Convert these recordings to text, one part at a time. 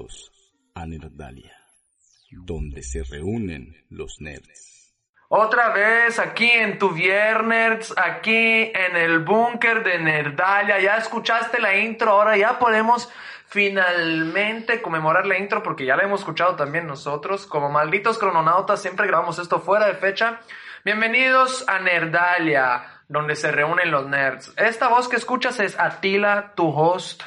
Bienvenidos a Nerdalia, donde se reúnen los nerds. Otra vez aquí en tu viernes, aquí en el búnker de Nerdalia. Ya escuchaste la intro, ahora ya podemos finalmente conmemorar la intro porque ya la hemos escuchado también nosotros. Como malditos crononautas, siempre grabamos esto fuera de fecha. Bienvenidos a Nerdalia, donde se reúnen los nerds. Esta voz que escuchas es Atila, tu host,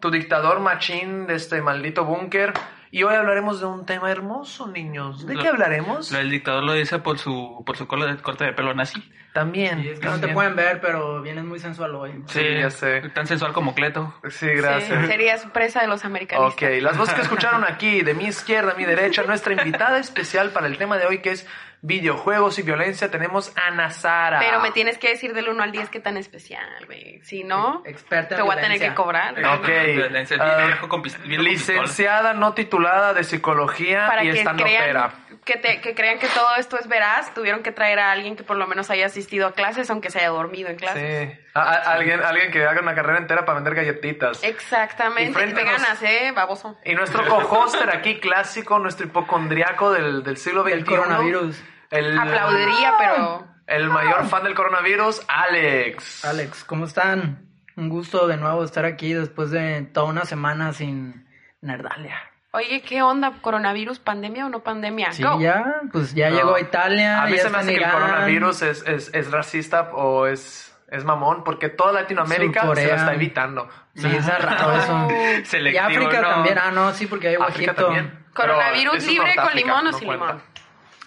tu dictador machín de este maldito búnker. Y hoy hablaremos de un tema hermoso, niños. ¿De Lo- qué hablaremos? Lo- El dictador lo dice por su por su cola de corte de pelo nazi. También. Sí, es que no te pueden ver, pero vienes muy sensual hoy. Sí, ya sé. Tan sensual como Cleto. Sí, gracias. Sí, serías presa de los americanistas. Ok, las voces que escucharon aquí, de mi izquierda a mi derecha, nuestra invitada especial para el tema de hoy que es videojuegos y violencia, tenemos a Nazara. Pero me tienes que decir del 1 al 10 qué tan especial, güey. Si no, Experta te voy a tener que cobrar. Ok. Ah, licenciada no titulada de psicología Para y que estando crean, que, te- que crean que todo esto es veraz, tuvieron que traer a alguien que por lo menos haya asistido a clases, aunque se haya dormido en clases. Sí. A- a- alguien, alguien que haga una carrera entera para vender galletitas. Y Exactamente. a nos- Veganas, ¿eh? Baboso. Y nuestro co-hoster aquí, clásico, nuestro hipocondriaco del, del siglo XXI. El coronavirus. El, Aplaudiría, pero... el mayor fan del coronavirus, Alex. Alex, ¿cómo están? Un gusto de nuevo estar aquí después de toda una semana sin Nerdalia. Oye, ¿qué onda? ¿Coronavirus, pandemia o no pandemia? Sí, Go. ya, pues ya No. llegó a Italia. A mí ya se me hace que el coronavirus es, es, es racista o es, es mamón, porque toda Latinoamérica se lo está evitando. Sí, está raro eso. Selectivo, y África no. también, ah, no, sí, porque hay Egipto. también. Coronavirus es libre con limón o no sin cuenta. limón.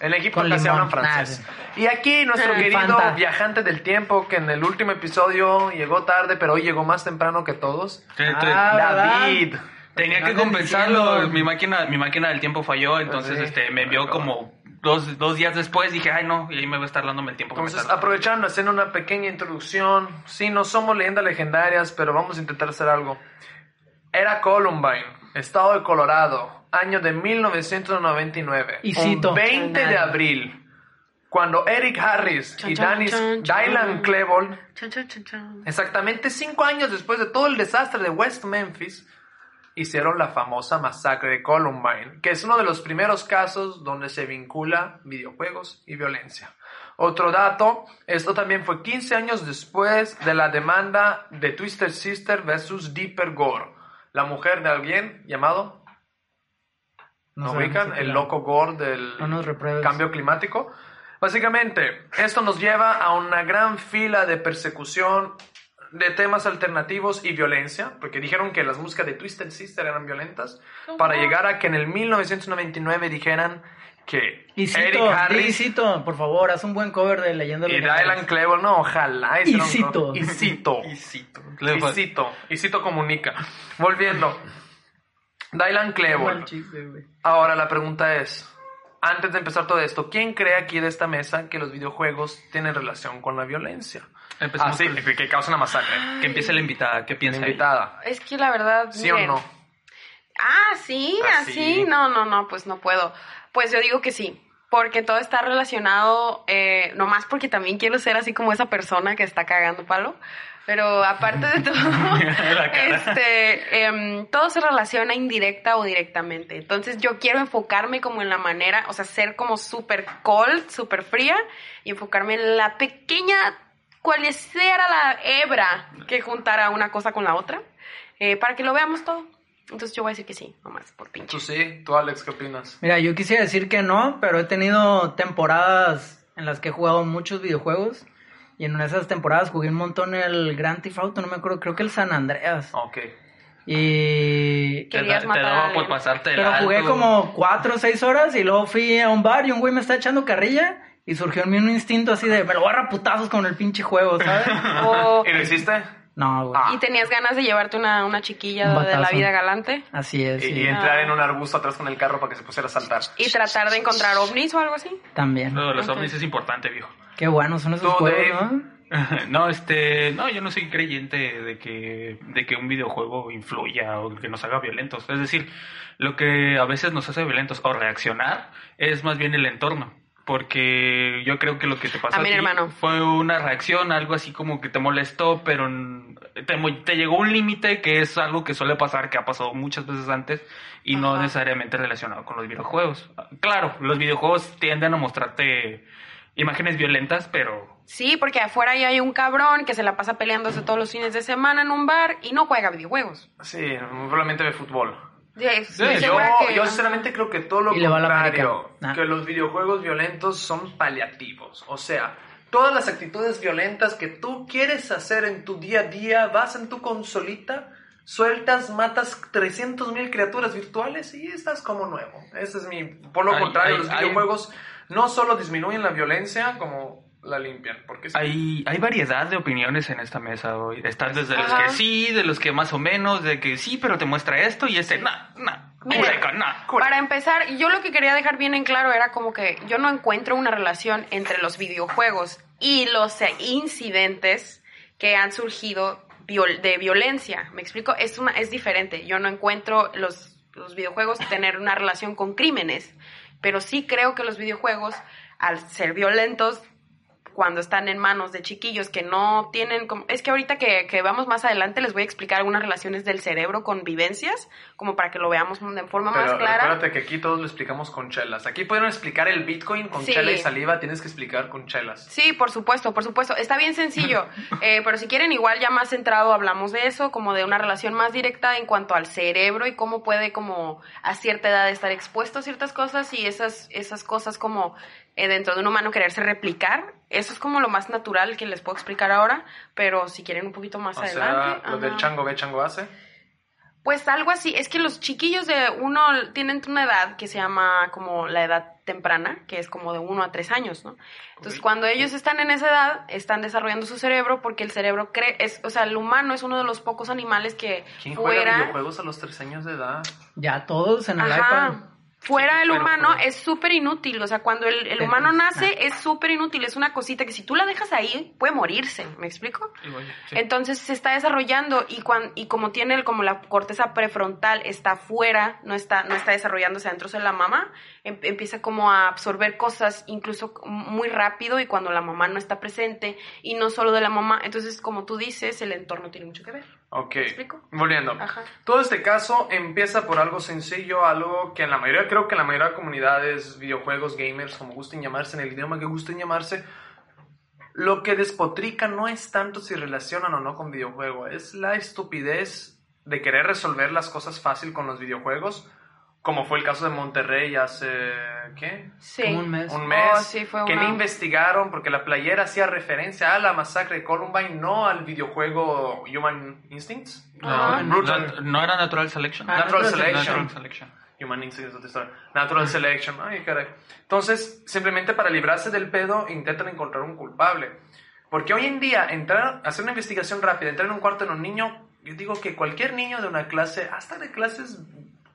En Egipto casi hablan francés. Y aquí nuestro Ah. querido Fanta. viajante del tiempo, que en el último episodio llegó tarde, pero hoy llegó más temprano que todos. Sí, Ah. David. Tenía que compensarlo. Mi máquina, mi máquina del tiempo falló, entonces Sí. este me envió como dos, dos días después. Dije, ay no, y ahí me va a estar dándome el tiempo. que me Entonces, aprovechando, haciendo una pequeña introducción. Sí, no somos leyendas legendarias, pero vamos a intentar hacer algo. Era Columbine, estado de Colorado, año de 1999. Y un cito. 20 de abril, cuando Eric Harris y Chan, Danis, chan, chan. Dylan Klebold, exactamente cinco años después de todo el desastre de West Memphis, hicieron la famosa masacre de Columbine, que es uno de los primeros casos donde se vincula videojuegos y violencia. Otro dato, esto también fue 15 años después de la demanda de Twisted Sister versus Deeper Gore, la mujer de alguien llamado, No ¿no sabemos ubican? El loco Gore del No cambio climático. Básicamente, esto nos lleva a una gran fila de persecución de temas alternativos y violencia, porque dijeron que las músicas de Twisted Sister eran violentas, para llegar a que en el 1999 dijeran que Y Eric cito, di, Harris cito, por favor, haz un buen cover de Leyenda y. Dylan Klebold, no, ojalá. Y cito. Y cito. Y cito. Y cito. Y cito comunica. Volviendo. Dylan güey. Ahora la pregunta es, antes de empezar todo esto, ¿quién cree aquí de esta mesa que los videojuegos tienen relación con la violencia? Empecemos Así, con- que, que causa una masacre. Que empiece la invitada. ¿Qué La piensa? ella? invitada. Es que la verdad. ¿Sí o no? Ah, sí, Ah, así. sí. No, no, no, pues no puedo. Pues yo digo que sí. Porque todo está relacionado, eh, nomás porque también quiero ser así como esa persona que está cagando palo. Pero aparte de todo, este, em, todo se relaciona indirecta o directamente. Entonces yo quiero enfocarme como en la manera, o sea, ser como súper cold, súper fría y enfocarme en la pequeña, cual sea la hebra que juntara una cosa con la otra, eh, para que lo veamos todo. Entonces yo voy a decir que sí, nomás por pinche. Tú sí, tú Alex, ¿qué opinas? Mira, yo quisiera decir que no, pero he tenido temporadas en las que he jugado muchos videojuegos. Y en una de esas temporadas jugué un montón el Grand Theft Auto, no me acuerdo, creo que el San Andreas. Ok. Y... Te, Querías te matar a daba por pasarte el Pero jugué alto. como cuatro o seis horas y luego fui a un bar y un güey me está echando carrilla y surgió en mí un instinto así de me lo voy a agarrar a putazos con el pinche juego, ¿sabes? O- ¿Y lo hiciste? No, güey. Ah. y tenías ganas de llevarte una, una chiquilla Un de la vida galante Así es, Y, sí. y entrar en un arbusto atrás con el carro para que se pusiera a saltar. y tratar de encontrar ovnis o algo así. También. De los ovnis es importante, viejo. Qué buenos son esos juegos. ¿no? No, este, no, yo no soy creyente de que, de que un videojuego influya o que nos haga violentos. Es decir, lo que a veces nos hace violentos o reaccionar es más bien el entorno. Porque yo creo que lo que te pasó A mi ti hermano. fue una reacción, algo así como que te molestó, pero te, llegó un límite que es algo que suele pasar, que ha pasado muchas veces antes y no necesariamente relacionado con los videojuegos. Claro, los videojuegos tienden a mostrarte imágenes violentas, pero Sí, porque afuera ya hay un cabrón que se la pasa peleándose todos los fines de semana en un bar y no juega videojuegos. Sí, probablemente de fútbol. Sí, yo, que- yo sinceramente creo que todo lo contrario. Ah. que los videojuegos violentos son paliativos. O sea, todas las actitudes violentas que tú quieres hacer en tu día a día, vas en tu consolita, sueltas, matas 300 mil criaturas virtuales y estás como nuevo. Ese es mi... Por lo Hay- contrario, hay- los hay- videojuegos no solo disminuyen la violencia, como la limpian. Porque sí. hay, hay variedad de opiniones en esta mesa hoy. Están desde los Ajá. que sí, de los que más o menos, de que sí, pero te muestra esto y este, no, no, Mira, no. Para empezar, yo lo que quería dejar bien en claro era como que yo no encuentro una relación entre los videojuegos y los eh, incidentes que han surgido viol- de violencia. ¿Me explico? Es, una, es diferente. Yo no encuentro los, los videojuegos tener una relación con crímenes, pero sí creo que los videojuegos, al ser violentos, cuando están en manos de chiquillos que no tienen como... Es que ahorita que, que vamos más adelante les voy a explicar algunas relaciones del cerebro con vivencias, como para que lo veamos de forma más clara. recuérdate que aquí todos lo explicamos con chelas. Aquí pudieron explicar el Bitcoin con Sí. chela y saliva, tienes que explicar con chelas. Sí, por supuesto, por supuesto. Está bien sencillo. Eh, pero si quieren, igual ya más centrado hablamos de eso, como de una relación más directa en cuanto al cerebro y cómo puede como a cierta edad estar expuesto a ciertas cosas y esas, esas cosas como eh, dentro de un humano quererse replicar. Eso es como lo más natural que les puedo explicar ahora, pero si quieren un poquito más O adelante. sea, lo del chango ve, chango hace. Pues algo así, es que los chiquillos de uno tienen una edad que se llama como la edad temprana, que es como de uno a tres años, ¿no? Entonces Ok. cuando ellos están en esa edad, están desarrollando su cerebro porque el cerebro cree, es, o sea, el humano es uno de los pocos animales que ¿Quién juega fuera, videojuegos a los tres años de edad? Ya todos en el Ajá. iPad. Fuera el pero- humano pero- es súper inútil, o sea, cuando el, el humano nace Ah. es súper inútil, es una cosita que si tú la dejas ahí puede morirse, ¿me explico? Sí. Entonces se está desarrollando y, cuan- y como tiene el- como la corteza prefrontal está fuera, no está, no está desarrollándose dentro de la mamá, em- empieza como a absorber cosas incluso muy rápido y cuando la mamá no está presente y no solo de la mamá, entonces como tú dices, el entorno tiene mucho que ver. Ok. explico? Volviendo. Ajá. Todo este caso empieza por algo sencillo, algo que en la mayoría, creo que en la mayoría de comunidades, videojuegos, gamers, como gusten llamarse, en el idioma que gusten llamarse, lo que despotrica no es tanto si relacionan o no con videojuego, es la estupidez de querer resolver las cosas fácil con los videojuegos, como fue el caso de Monterrey hace, ¿qué? Sí. Como un mes. un mes Oh, sí, fue que una- no investigaron porque la playera hacía referencia a la masacre de Columbine, no al videojuego Human Instincts. No, Brutal. no, no era Natural Selection. Ah, Natural Natural Selection. Natural Selection. Human Instincts es otra historia. Natural Selection. Ay, caray. Entonces, simplemente para librarse del pedo, intentan encontrar un culpable. Porque hoy en día, entrar, hacer una investigación rápida, entrar en un cuarto en un niño, yo digo que cualquier niño de una clase, hasta de clases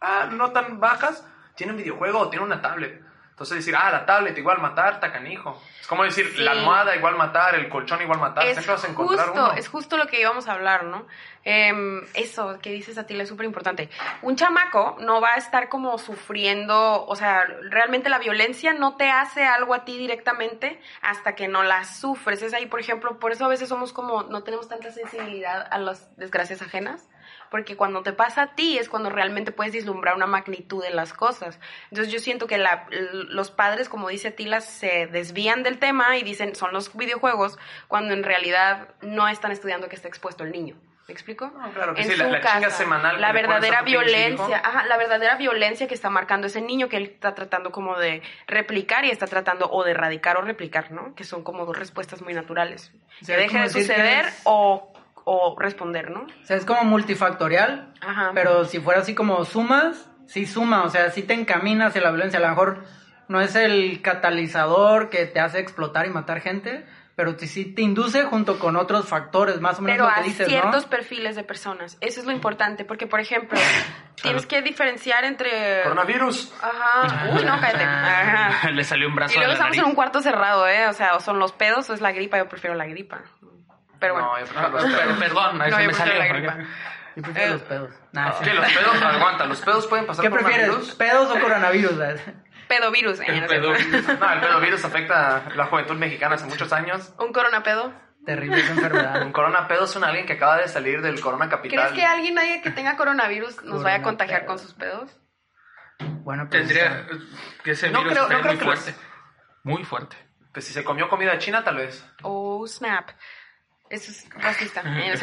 ah, no tan bajas, tiene un videojuego o tiene una tablet. Entonces decir, ah, la tablet igual matar, tacanijo. Es como decir, Sí. la almohada igual matar, el colchón igual matar. Es Siempre vas a encontrar justo, uno. es justo lo que íbamos a hablar, ¿no? Em, eso que dices Atila es súper importante. Un chamaco no va a estar como sufriendo, o sea, realmente la violencia no te hace algo a ti directamente hasta que no la sufres. Es ahí, por ejemplo, por eso a veces somos como, no tenemos tanta sensibilidad a las desgracias ajenas, porque cuando te pasa a ti es cuando realmente puedes vislumbrar una magnitud de las cosas. Entonces yo siento que la- los padres, como dice Atila, se desvían del tema y dicen son los videojuegos, cuando en realidad no están estudiando que está expuesto el niño. ¿Me explico? No, claro que en sí, la- su la chinga casa, semanal la verdadera violencia, ajá, la verdadera violencia que está marcando ese niño que él está tratando como de replicar y está tratando o de erradicar o replicar, ¿no? Que son como dos respuestas muy naturales. O sea, que deje de que suceder o, o responder, ¿no? O sea, es como multifactorial, Ajá. pero si fuera así como sumas, sí suma, o sea, sí te encamina hacia la violencia. A lo mejor no es el catalizador que te hace explotar y matar gente, pero sí- sí te induce junto con otros factores, más o menos pero lo que a dices, ciertos ¿no? perfiles de personas. Eso es lo importante, porque, por ejemplo, tienes que diferenciar entre... Coronavirus. Ajá. Uy, no, cállate. Ajá. Le salió un brazo Y luego estamos en un cuarto cerrado, ¿eh? O sea, o son los pedos o es la gripa. Yo prefiero la gripa. Pero bueno. No, yo prefiero Ah, los per- pedos. Perdón, ahí No, se me salió. la gripa. Yo prefiero Eh, los pedos. Nah, sí. ¿Qué, los pedos? Aguanta, ¿los pedos pueden pasar ¿Qué prefieres? coronavirus? ¿Pedos o coronavirus? Pedovirus. eh, El no pedovirus. No, el pedovirus afecta a la juventud mexicana hace muchos años. Un coronapedo. Terrible esa enfermedad. Un coronapedo es un alguien que acaba de salir del corona capital. ¿Crees que alguien haya que tenga coronavirus nos vaya a contagiar con sus pedos? Bueno, pues, Tendría que ese No virus creo- estaría no creo muy que los- fuerte. Muy fuerte. Pues si se comió comida china, tal vez. Oh, snap. Eso es racista. Eh,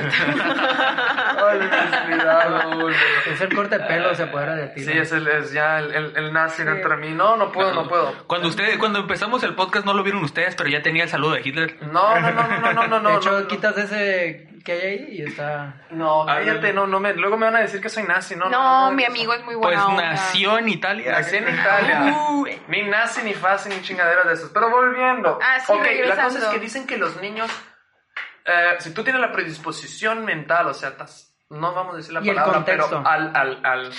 no es. Es el corte de pelo, se apodera de ti. Sí, es, el, es ya el, el, el nazi Sí. dentro de mí. No, no puedo, no puedo. Cuando usted, cuando empezamos el podcast no lo vieron ustedes, pero ya tenía el saludo de Hitler. No, no, no, no, no, no, no. de hecho, no, no. quitas ese que hay ahí y está... No, Ah, cállate, no, no me, luego me van a decir que soy nazi, no. No, no, mi amigo es muy Pues buena onda. nació en Italia. Nací en Italia. Uh, Ni nazi, ni fácil, ni chingaderas de esas. Pero volviendo. Ah, sí, ok, la cosa es que dicen que los niños, eh, si tú tienes la predisposición mental, o sea, estás- no vamos a decir la Y el palabra, pero contexto. al, al, al,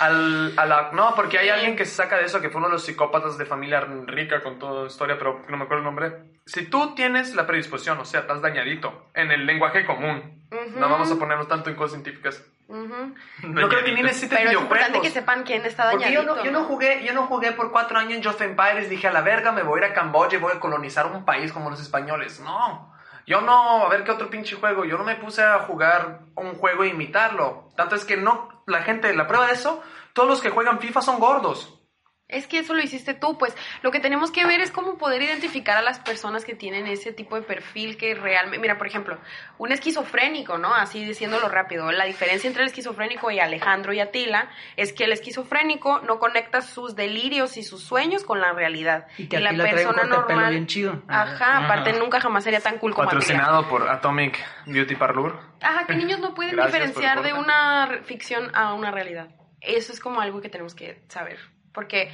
al, a la- no, porque hay alguien que se saca de eso, que fue uno de los psicópatas de familia rica con toda historia, pero no me acuerdo el nombre. Si tú tienes la predisposición, o sea, estás dañadito en el lenguaje común, Ujú. no vamos a ponernos tanto en cosas científicas. ujú. Yo creo que ni necesitas Pero es importante que sepan quién está Porque yo dañadito. no, yo no jugué, yo no jugué por cuatro años en Just Empires, dije a la verga me voy a ir a Camboya y voy a colonizar un país como los españoles. No. Yo no, a ver qué otro pinche juego. Yo no me puse a jugar un juego e imitarlo. Tanto es que no, la gente, la prueba de eso, todos los que juegan FIFA son gordos. Es que eso lo hiciste tú, pues lo que tenemos que ver es cómo poder identificar a las personas que tienen ese tipo de perfil que realmente, mira, por ejemplo, un esquizofrénico, ¿no? Así diciéndolo rápido, la diferencia entre el esquizofrénico y Alejandro y Atila es que el esquizofrénico no conecta sus delirios y sus sueños con la realidad. Y que la trae un persona pelo normal, bien chido. Ajá, aparte Ajá. nunca jamás sería tan cool como Atila. Patrocinado por Atomic Beauty Parlor. Ajá, que niños no pueden diferenciar de una ficción a una realidad. Eso es como algo que tenemos que saber. Porque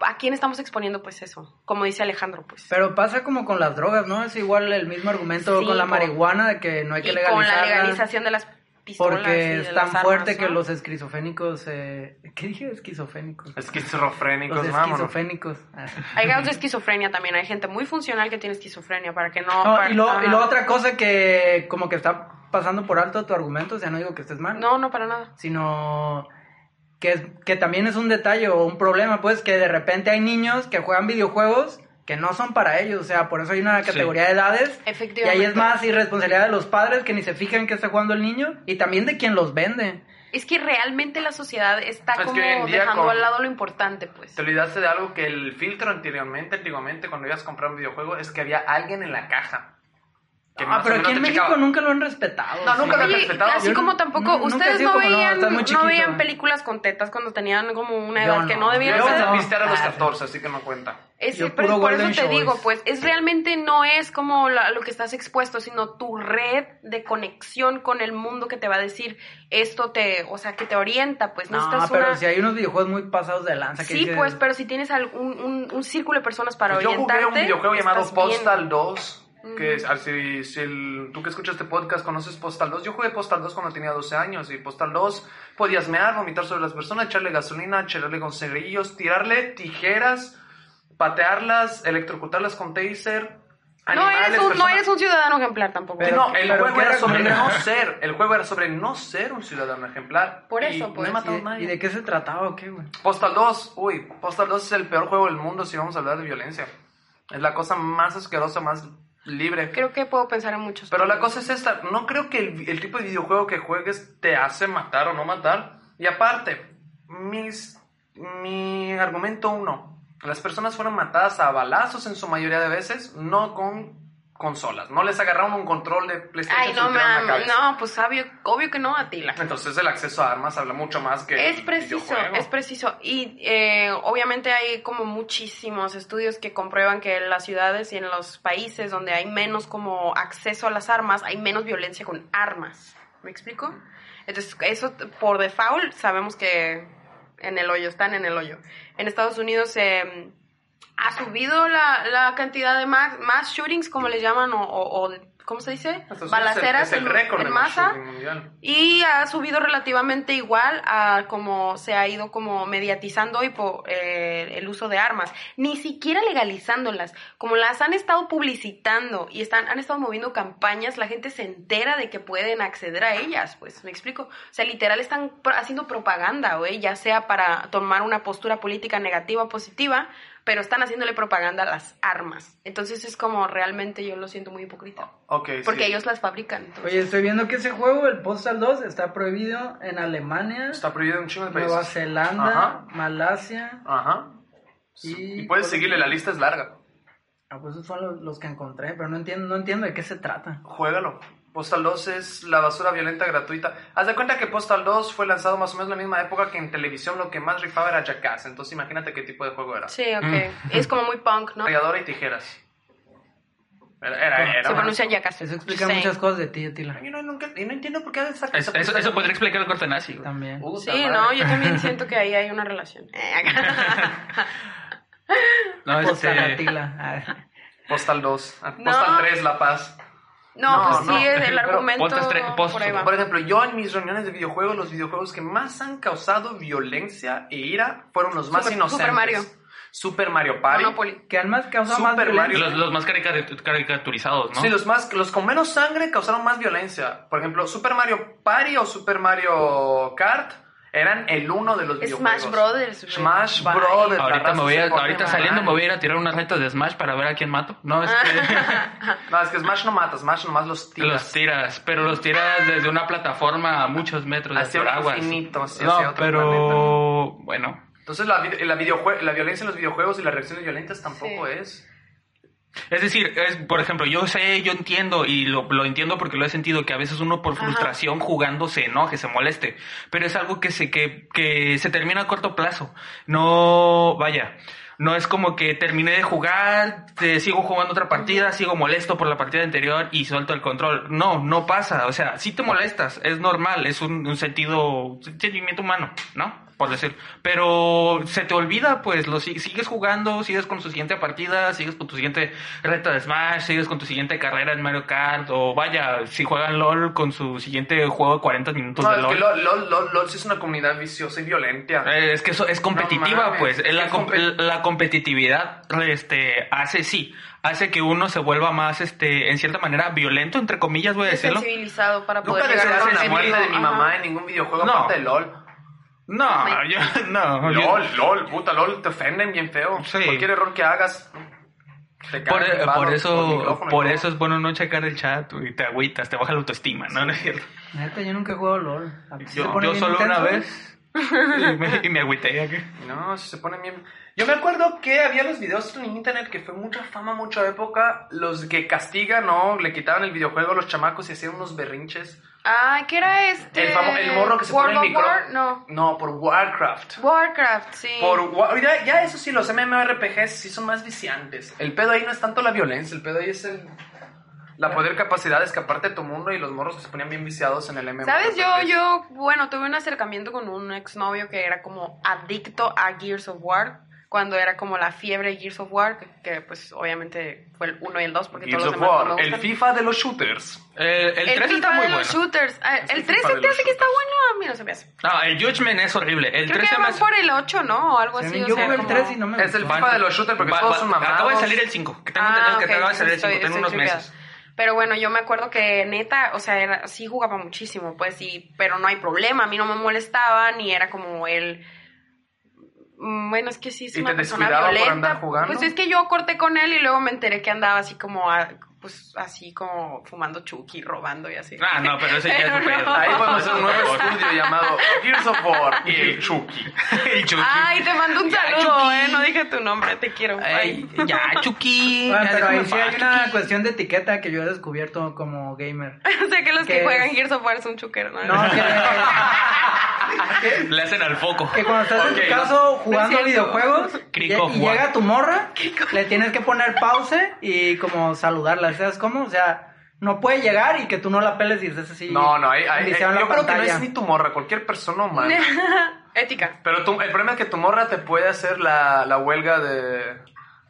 ¿a quién estamos exponiendo pues eso? Como dice Alejandro, pues. Pero pasa como con las drogas, ¿no? Es igual el mismo argumento Sí, con la marihuana de que no hay que y con la legalización de las pistolas y Porque de es tan las armas, fuerte que ¿no? los esquizofrénicos... Eh... ¿Qué dije? Esquizofrénicos. Esquizofrénicos, Los vámonos. esquizofrénicos. Hay grados de esquizofrenia también. Hay gente muy funcional que tiene esquizofrenia para que no... No, para- y lo, y lo ajá. otra cosa que como que está pasando por alto tu argumento, o sea, no digo que estés mal, No, no, para nada. sino que, es- que también es un detalle o un problema, pues, que de repente hay niños que juegan videojuegos que no son para ellos, o sea, por eso hay una Sí. categoría de edades. Y Efectivamente. ahí es más irresponsabilidad de los padres que ni se fijan en qué está jugando el niño y también de quien los vende. Es que realmente la sociedad está Es que como dejando con- al lado lo importante, pues. Te olvidaste de algo que el filtro anteriormente, antiguamente, cuando ibas a comprar un videojuego, es que había alguien en la caja. Que Ah, pero aquí en México checaba. nunca lo han respetado. No, nunca lo han Oye, respetado. así Yo como tampoco, ustedes no como, no, veían, no veían películas con tetas cuando tenían como una Yo edad que no. no debían Yo Yo empecé ser. a pistear a los Ah, 14, así que no cuenta. Ese, Yo pero puro por eso te digo, pues, es realmente no es como la- lo que estás expuesto, sino tu red de conexión con el mundo que te va a decir esto te, o sea, que te orienta, pues, No, necesitas pero una... si hay unos videojuegos muy pasados de lanza que Sí, dices, pues, pero si tienes algún, un, un círculo de personas para Pues yo orientarte... jugué un videojuego llamado. Postal 2. Que es- si, si el- tú que escuchas este podcast conoces Postal 2, yo jugué Postal 2 cuando tenía 12 años. Y Postal 2 podías mear, vomitar sobre las personas, echarle gasolina, echarle con cerillos, tirarle tijeras, patearlas, electrocutarlas con taser. No eres, un, no personas- eres un ciudadano ejemplar tampoco. Pero- no, el pero juego ¿qué era era sobre no ser. El juego era sobre no ser un ciudadano ejemplar. Por Y eso, no pues, he matado a ¿Y, nadie. y de qué se trataba o qué, güey? Postal 2, uy, Postal 2 es el peor juego del mundo si vamos a hablar de violencia. Es la cosa más asquerosa, más libre. Creo que puedo pensar en muchos. Pero la cosa es esta, no creo que el, el tipo de videojuego que juegues te hace matar o no matar. Y aparte, mis, mi argumento uno, las personas fueron matadas a balazos en su mayoría de veces, no con consolas. No les agarraron un control de PlayStation Ay, no, cabeza. no, pues obvio, obvio que no, Atila. Entonces el acceso a armas habla mucho más que Es preciso, es preciso. Y eh, obviamente hay como muchísimos estudios que comprueban que en las ciudades y en los países donde hay menos como acceso a las armas, hay menos violencia con armas. ¿Me explico? Entonces, eso por default sabemos que en el hoyo, están en el hoyo. En Estados Unidos eh, ha subido la, la cantidad de mass, mass shootings, como le llaman, o, o- o ¿cómo se dice? Estados Balaceras es el en, récord en de masa. Y ha subido relativamente igual a como se ha ido como mediatizando hoy por eh, el uso de armas. Ni siquiera legalizándolas. Como las han estado publicitando y están, han estado moviendo campañas, la gente se entera de que pueden acceder a ellas, pues, ¿me explico? O sea, literal están haciendo propaganda, güey, ya sea para tomar una postura política negativa o positiva, pero están haciéndole propaganda a las armas. Entonces es como realmente yo lo siento muy hipócrita. Sí. Porque ellos las fabrican. entonces- Oye, estoy viendo que ese juego, el Postal 2, está prohibido en Alemania, Está prohibido en un chingo de países. Nueva Zelanda, Ajá. Malasia. Ajá. Y, Y puedes seguirle, la lista es larga. Ah, pues esos fueron los, los que encontré, pero no entiendo, no entiendo de qué se trata. Juégalo. Postal 2 es la basura violenta gratuita. Haz de cuenta que Postal 2 fue lanzado más o menos en la misma época que en televisión lo que más rifaba era Jackass. Entonces imagínate qué tipo de juego era. Sí, ok. Es como muy punk, ¿no? Ralladora y tijeras. Era, era, era Se pronuncia Jackass. Eso explica Sí. muchas cosas de ti, Atila. Yo no, nunca, y no entiendo por qué esa Es- eso, eso podría explicar el corte nazi. güey. También. Sí, madre. no, yo también siento que ahí hay una relación. No, Postal este, Atila. Postal 2. Ah, No. Postal 3, La Paz. No, No, pues no. sí, es el Pero argumento post- por ahí va. Por ejemplo, yo en mis reuniones de videojuegos, los videojuegos que más han causado violencia e ira fueron los más Super- inocentes. Super Mario. Super Mario Party. Monopoly. que causa más Super violencia. los, los más carica- caricaturizados, ¿no? Sí, los más, los con menos sangre causaron más violencia. Por ejemplo, Super Mario Party o Super Mario Kart eran el uno de los videojuegos. Smash Brothers. güey. Smash Bye. Brothers. Ahorita, me voy a- ahorita mal. saliendo me voy a ir a tirar unas retas de Smash para ver a quién mato. No, es que No, es que Smash no mata, Smash nomás los tiras. los tiras, pero los tiras desde una plataforma a muchos metros de Hacia un aguas. infinito, hacia- no, hacia otro pero bueno. Entonces la, la, la violencia en los videojuegos y las reacciones violentas tampoco Sí. es... Es decir, es, por ejemplo, yo sé, yo entiendo y lo, lo entiendo porque lo he sentido que a veces uno por Ajá. frustración jugando se enoje, se moleste, pero es algo que se que, que se termina a corto plazo. No, vaya, no es como que terminé de jugar, te sigo jugando otra partida, sigo molesto por la partida anterior y suelto el control. No, no pasa, o sea, si te molestas, es normal, es un, un sentido, un sentimiento humano, ¿no? Por decir, pero se te olvida, pues, lo si- sigues jugando, sigues con tu siguiente partida, sigues con tu siguiente reta de Smash, sigues con tu siguiente carrera en Mario Kart, o vaya, si juegan LOL con su siguiente juego de 40 minutos No, de es LOL. que LOL, LOL, LOL, LOL sí es una comunidad viciosa y violenta. Eh, Es que eso es competitiva, mames, pues. es La, com- compet- la competitividad este, hace, sí, hace que uno se vuelva más, este, en cierta manera, violento, entre comillas, voy a decirlo. sensibilizado para Nunca poder llegar a desearon ese la muerte de mi mamá Ajá. en ningún videojuego No. aparte de LOL. No, yo, no. yo- LOL, LOL, puta LOL, te ofenden bien feo. Sí. Cualquier error que hagas. Te por, cagan por eso, por eso es bueno no checar el chat y te agüitas, te baja la autoestima, ¿no? No es cierto. Neta, yo nunca he jugado LOL. ¿A Yo, pone yo solo una vez y me, y me agüité. aquí. No, si se ponen bien. Yo me acuerdo que había los videos en internet que fue mucha fama, mucha época. Los que castigan, ¿no? Le quitaban el videojuego a los chamacos y hacían unos berrinches. Ah, ¿qué era este? El, famo- el morro que se World pone el micro. War? No. No, por Warcraft. Warcraft, sí. Por Wa- ya, ya eso sí, los MMORPGs sí son más viciantes. El pedo ahí no es tanto la violencia, el pedo ahí es el, la poder capacidad de escaparte de tu mundo y los morros que se ponían bien viciados en el MMORPG. ¿Sabes? Yo, yo, bueno, tuve un acercamiento con un exnovio que era como adicto a Gears of War. Cuando era como la fiebre de Gears of War, que, que, pues obviamente fue el 1 y el 2, porque Gears todos of los demás War, no me el. FIFA de los shooters. Eh, el, El 3 FIFA está muy de bueno. los shooters. Ah, el el 3 FIFA se te hace que está bueno, a mí no se me hace. No, el Judgment es horrible. El Creo 3 que se me hace- por el 8, ¿no? O algo Sí, así. yo o sea, jugué el como- 3 y no me Es el. FIFA de los shooters porque Va- todos va- son mamados. Acaba de salir el 5. Que tengo Ah, entendido que acaba de salir el entonces 5. Tengo estoy- unos meses. Pero bueno, yo me acuerdo que neta, o sea, era, sí jugaba muchísimo, pues sí, pero no hay problema, a mí no me molestaba, ni era como él... Mm, Bueno, es que sí es ¿Y una te persona descuidaba por violenta. andar jugando? Pues es que yo corté con él y luego me enteré que andaba así como, a- pues así como fumando chuki, robando y así. Ah, no, pero ese ya es un Pero pedo. no. Ahí podemos hacer un nuevo estudio llamado Gears of War y el Chucky. el Chucky. Ay, te mando un Ya, saludo, Chucky. eh, no dije tu nombre, te quiero. Ay, Bye. ya, Chucky. Bueno, pero ahí sí hay una cuestión de etiqueta que yo he descubierto como gamer. o sea que los ¿Qué que juegan es? Gears of War son chuqueros, ¿no? No, que, Le hacen al foco. que cuando estás en tu no. caso jugando videojuegos y, llega tu morra, le tienes que poner pause y como saludarla, ¿sabes cómo? O sea, no puede llegar y que tú no la peles y estés así. No, no, en la yo creo que no es ni tu morra, cualquier persona humana. Ética. Pero tu- el problema es que tu morra te puede hacer la, la huelga de,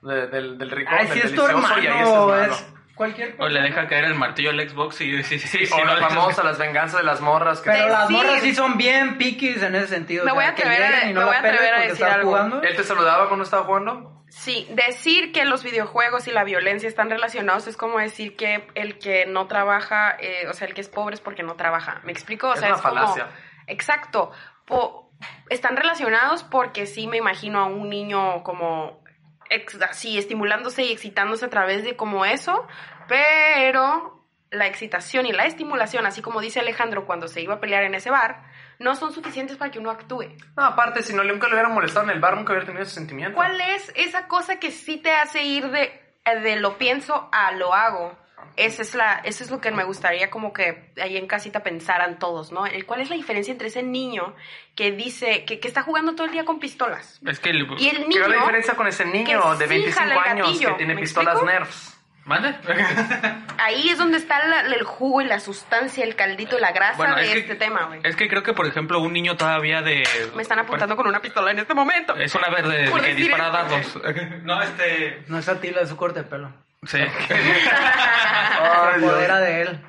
de- del, del rico, Ay, del si es tu delicioso, y ahí hermano, es es, Cualquier O le deja caer el martillo al Xbox y sí, sí, sí. o la famosa, las venganzas de las morras. Que Pero las morras sí son bien piquis en ese sentido. Me voy a atrever a- no me voy a atrever a decir algo. jugando. ¿Él te saludaba cuando estaba jugando? Sí, decir que los videojuegos y la violencia están relacionados es como decir que el que no trabaja, eh, o sea, el que es pobre es porque no trabaja. ¿Me explico? O Es sea, una es como- falacia. Exacto. Po- están relacionados porque sí me imagino a un niño como ex- así estimulándose y excitándose a través de como eso, pero la excitación y la estimulación, así como dice Alejandro cuando se iba a pelear en ese bar, no son suficientes para que uno actúe. No, aparte, si no nunca le hubiera molestado en el bar, nunca hubiera tenido ese sentimiento. ¿Cuál es esa cosa que sí te hace ir de, de lo pienso a lo hago? Esa es la, eso es lo que me gustaría como que ahí en casita pensaran todos, ¿no? El, ¿Cuál es la diferencia entre ese niño que dice, que, que está jugando todo el día con pistolas? Es que el... Y el ¿Qué niño... es la diferencia con ese niño de sí 25 jala el años gatillo, que tiene ¿me pistolas explico? Nerfs? ¿Mande? Ahí es donde está la- el jugo y la sustancia, el caldito y la grasa Bueno, de es que- este tema, güey. Es que creo que, por ejemplo, un niño todavía de... Me están apuntando con una pistola en este momento. Es una verde que decir dispara esto. dardos. No, este... No es Atila, es su corte de pelo. Sí. Se apodera de él.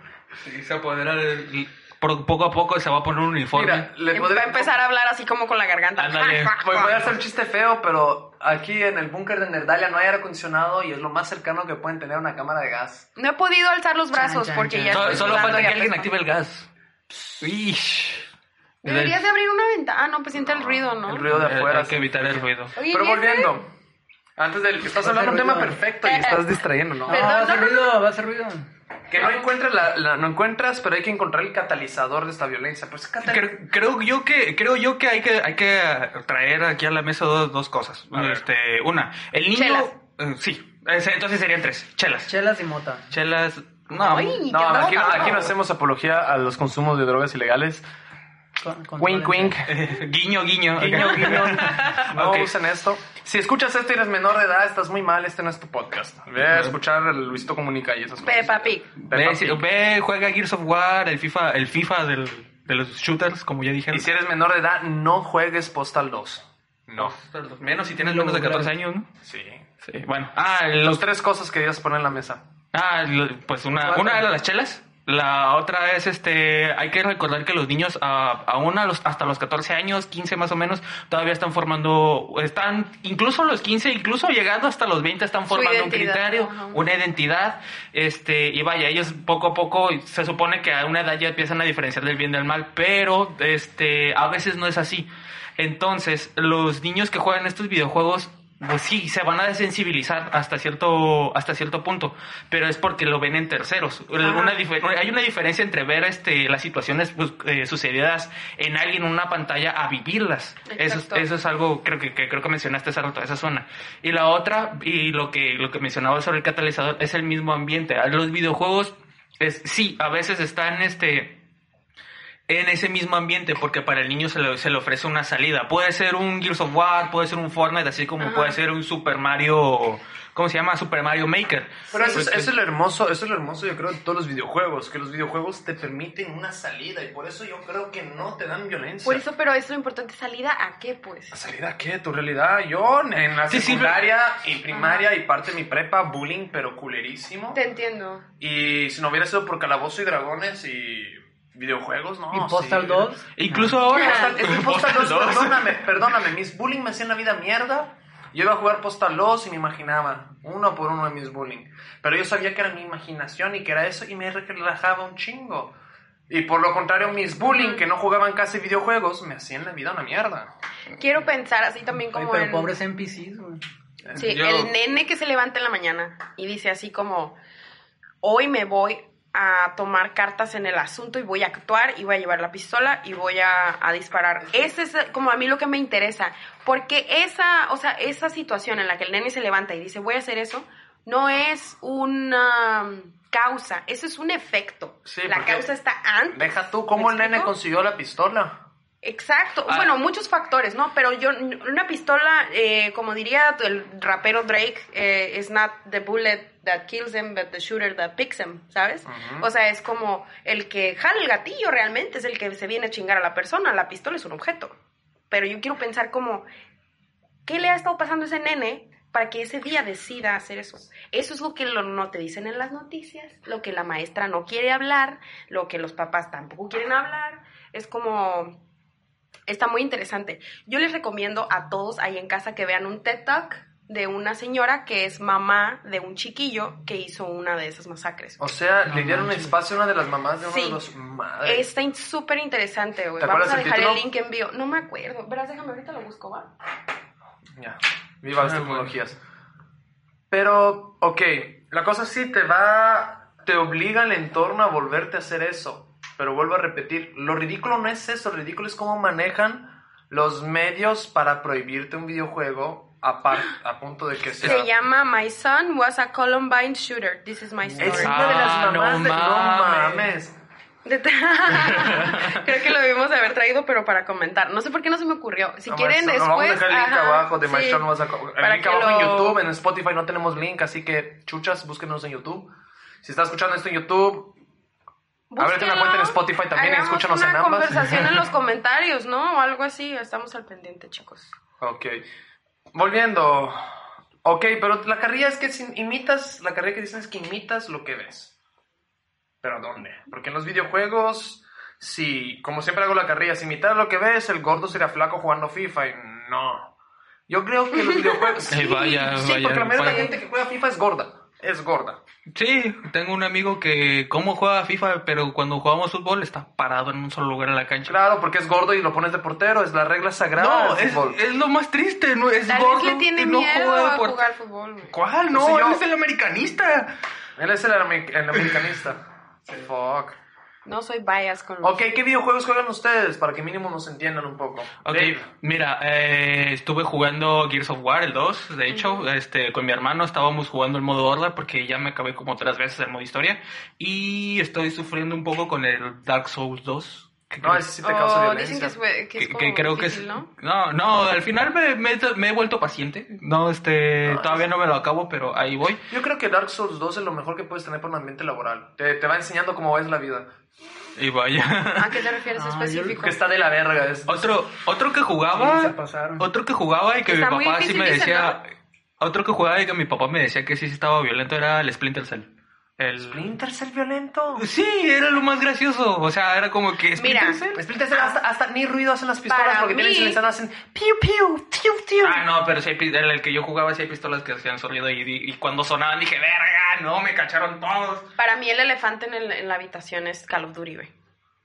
Sí, se apodera del- por- Poco a poco se va a poner un uniforme. Mira, le Va podría a empezar a hablar así como con la garganta. Pues voy a hacer un chiste feo, pero aquí en el búnker de Nerdalia no hay aire acondicionado y es lo más cercano que pueden tener una cámara de gas. No he podido alzar los brazos Chan, chan, porque chan. ya Solo, estoy solo falta que alguien active el gas. Ish. Deberías de abrir una ventana. Ah, no, pues siente el ruido, ¿no? El ruido de Eh, afuera. Hay que evitar el ruido. Oye, Pero ¿y ese? volviendo, antes del que estás hablando de un tema perfecto y estás distrayendo, ¿no? No, Perdón, va a hacer no, no, ruido, va a hacer ruido. Que no encuentras, la, la- no encuentras, pero hay que encontrar el catalizador de esta violencia. Pues, ¿qué catal- Creo, creo yo que creo yo que hay que hay que traer aquí a la mesa dos, dos cosas. Este, una, el niño Chelas. eh, sí, ese- entonces serían tres. Chelas. Chelas y mota. Chelas. No, Ay, No, aquí, raro. aquí no hacemos apología a los consumos de drogas ilegales. Con- con- Wink, wink. guiño, guiño. Guiño, guiño. No usen esto. Si escuchas esto y eres menor de edad, estás muy mal. Este no es tu podcast. Ve a escuchar el Luisito Comunica y esas cosas. Peppa Pig. Peppa Ve, si- ve, juega Gears of War, el FIFA, el FIFA del, de los shooters, como ya dijeron. Y si eres menor de edad, no juegues Postal 2. No. Menos si tienes menos de 14 logras. años, ¿no? Sí. Sí, bueno. Ah, Los los, tres cosas que debías poner en la mesa. ah, pues una, una era las chelas. La otra es, este, hay que recordar que los niños, a aún a los, hasta los 14 años, 15 más o menos, todavía están formando, están, incluso los 15, incluso llegando hasta los 20, están formando un criterio, una identidad, este, y vaya, ellos poco a poco, se supone que a una edad ya empiezan a diferenciar del bien del mal, pero, este, a veces no es así. Entonces, los niños que juegan estos videojuegos, pues sí, se van a desensibilizar hasta cierto, hasta cierto punto, pero es porque lo ven en terceros. Una hay una diferencia entre ver este, las situaciones pues, eh, sucedidas en alguien en una pantalla a vivirlas. Eso, eso es algo creo que, que creo que mencionaste hace rato, esa zona. Y la otra, y lo que, lo que mencionaba sobre el catalizador, es el mismo ambiente. Los videojuegos, es, sí, a veces están este en ese mismo ambiente porque para el niño se le, se le ofrece una salida. Puede ser un Gears of War, puede ser un Fortnite, así como Ajá. puede ser un Super Mario, ¿cómo se llama? Super Mario Maker. Pero eso, es, Porque- eso es lo hermoso, eso es lo hermoso yo creo de todos los videojuegos, que los videojuegos te permiten una salida y por eso yo creo que no te dan violencia. Por eso, pero es lo importante, ¿salida a qué, pues? ¿La salida a qué? ¿Tu realidad? Yo en la Sí, sí, secundaria y primaria y parte de mi prepa, bullying, pero culerísimo. Te entiendo. Y si no hubiera sido por Calabozo y Dragones y videojuegos, no. ¿Y Postal sí. 2? Incluso ahora. Postal, es que Postal Postal 2, 2. perdóname, perdóname, mis bullying me hacían la vida mierda. Yo iba a jugar Postal 2 y me imaginaba uno por uno de mis bullying. Pero yo sabía que era mi imaginación y que era eso y me relajaba un chingo. Y por lo contrario, mis bullying que no jugaban casi videojuegos me hacían la vida una mierda. Quiero pensar así también como pero en... pobres NPCs, güey. Sí, Yo- el nene que se levanta en la mañana y dice así como, hoy me voy a tomar cartas en el asunto y voy a actuar y voy a llevar la pistola y voy a, a disparar. Ese es como a mí lo que me interesa, porque esa, o sea, esa situación en la que el nene se levanta y dice voy a hacer eso, no es una causa, eso es un efecto. Sí, la causa está antes. Deja tú cómo ¿Me el nene consiguió la pistola. Exacto, Ah. bueno, muchos factores, ¿no? Pero yo, una pistola, eh, como diría el rapero Drake, eh, is not the bullet that kills him, but the shooter that picks him, ¿sabes? O sea, es como el que jala el gatillo realmente, es el que se viene a chingar a la persona, la pistola es un objeto. Pero yo quiero pensar como, ¿qué le ha estado pasando a ese nene para que ese día decida hacer eso. Eso es lo que lo- no te dicen en las noticias, lo que la maestra no quiere hablar, lo que los papás tampoco quieren hablar. Es como... Está muy interesante. Yo les recomiendo a todos ahí en casa que vean un TED Talk de una señora que es mamá de un chiquillo que hizo una de esas masacres. O sea, No le dieron manches. espacio a una de las mamás de uno Sí. de los... Madre. Está in- súper interesante, güey. ¿Te Vamos a dejar el link en bio. No me acuerdo. Verás, déjame ahorita lo busco, ¿va? Ya, viva las Ah, tecnologías. Pero, ok, la cosa sí te va, te obliga el entorno a volverte a hacer eso. Pero vuelvo a repetir, lo ridículo no es eso, lo ridículo es cómo manejan los medios para prohibirte un videojuego a, par- a punto de que sea... Se llama My son was a Columbine shooter. This is my story. Es una de las Ah, no mamás de... No mames. mames. De- Creo que lo debimos de haber traído, pero para comentar. No sé por qué no se me ocurrió. Si No, quieren maestro, no, después. vamos a dejar el link ajá, abajo de My sí, Son Was a Co- El para link que abajo en lo- YouTube, en Spotify no tenemos link, así que chuchas, búsquenos en YouTube. Si estás escuchando esto en YouTube, Ábrete una cuenta en Spotify también y escúchanos una en ambas. conversación en los comentarios, ¿no? O algo así. Estamos al pendiente, chicos. Ok. Volviendo. Ok, pero la carrilla es que imitas, la carrilla que dicen es que imitas lo que ves. ¿Pero dónde? Porque en los videojuegos, si, como siempre hago la carrilla, si imitas lo que ves, el gordo sería flaco jugando FIFA y no. Yo creo que los videojuegos... Ay, vaya, sí, vaya, porque la mayoría de la gente que juega FIFA es gorda. Es gorda. Sí, tengo un amigo que cómo juega FIFA, pero cuando jugamos fútbol está parado en un solo lugar en la cancha. Claro, porque es gordo y lo pones de portero, es la regla sagrada No, del es, fútbol. es lo más triste, no es Tal vez gordo le tiene y no miedo juega a por- jugar fútbol. güey. ¿Cuál? No, yo- él es el americanista. Él es el americanista. Fuck. No soy bias con los... Ok, ¿qué videojuegos juegan ustedes? Para que mínimo nos entiendan un poco. Ok, Dave. mira, eh, estuve jugando Gears of War, el 2, de hecho, este, con mi hermano estábamos jugando el modo horda porque ya me acabé como tres veces el modo historia y estoy sufriendo un poco con el Dark Souls 2. que No, ese sí te causa Oh, violencia. dicen que es, que es que, como que creo que es... difícil, ¿no? No, no, al final me, me- me he vuelto paciente. No, este, No, todavía no me lo acabo, pero ahí voy. Yo creo que Dark Souls 2 es lo mejor que puedes tener para un ambiente laboral. Te, te va enseñando cómo es la vida. Y vaya. ¿A qué te refieres específico? Que está de la verga. Es, Otro, otro que Sí, jugaba... se pasaron. Otro que jugaba y que Está mi papá sí me decía. Otro que jugaba y que mi papá me decía que sí estaba violento era el Splinter Cell. El... ¿Splinter Cell violento? Sí, era lo más gracioso. O sea, era como que Splinter Mira, Cell. Splinter Cell hasta, hasta ni ruido hacen las pistolas Para porque tienen mí- silenciado, hacen piu piu, piu piu. Ah, no, pero sí hay, pi- en el que yo jugaba sí hay pistolas que hacían sonido y, y cuando sonaban dije, verga, no, me cacharon todos. Para mí el elefante en, el- en la habitación es Call of Duty, güey.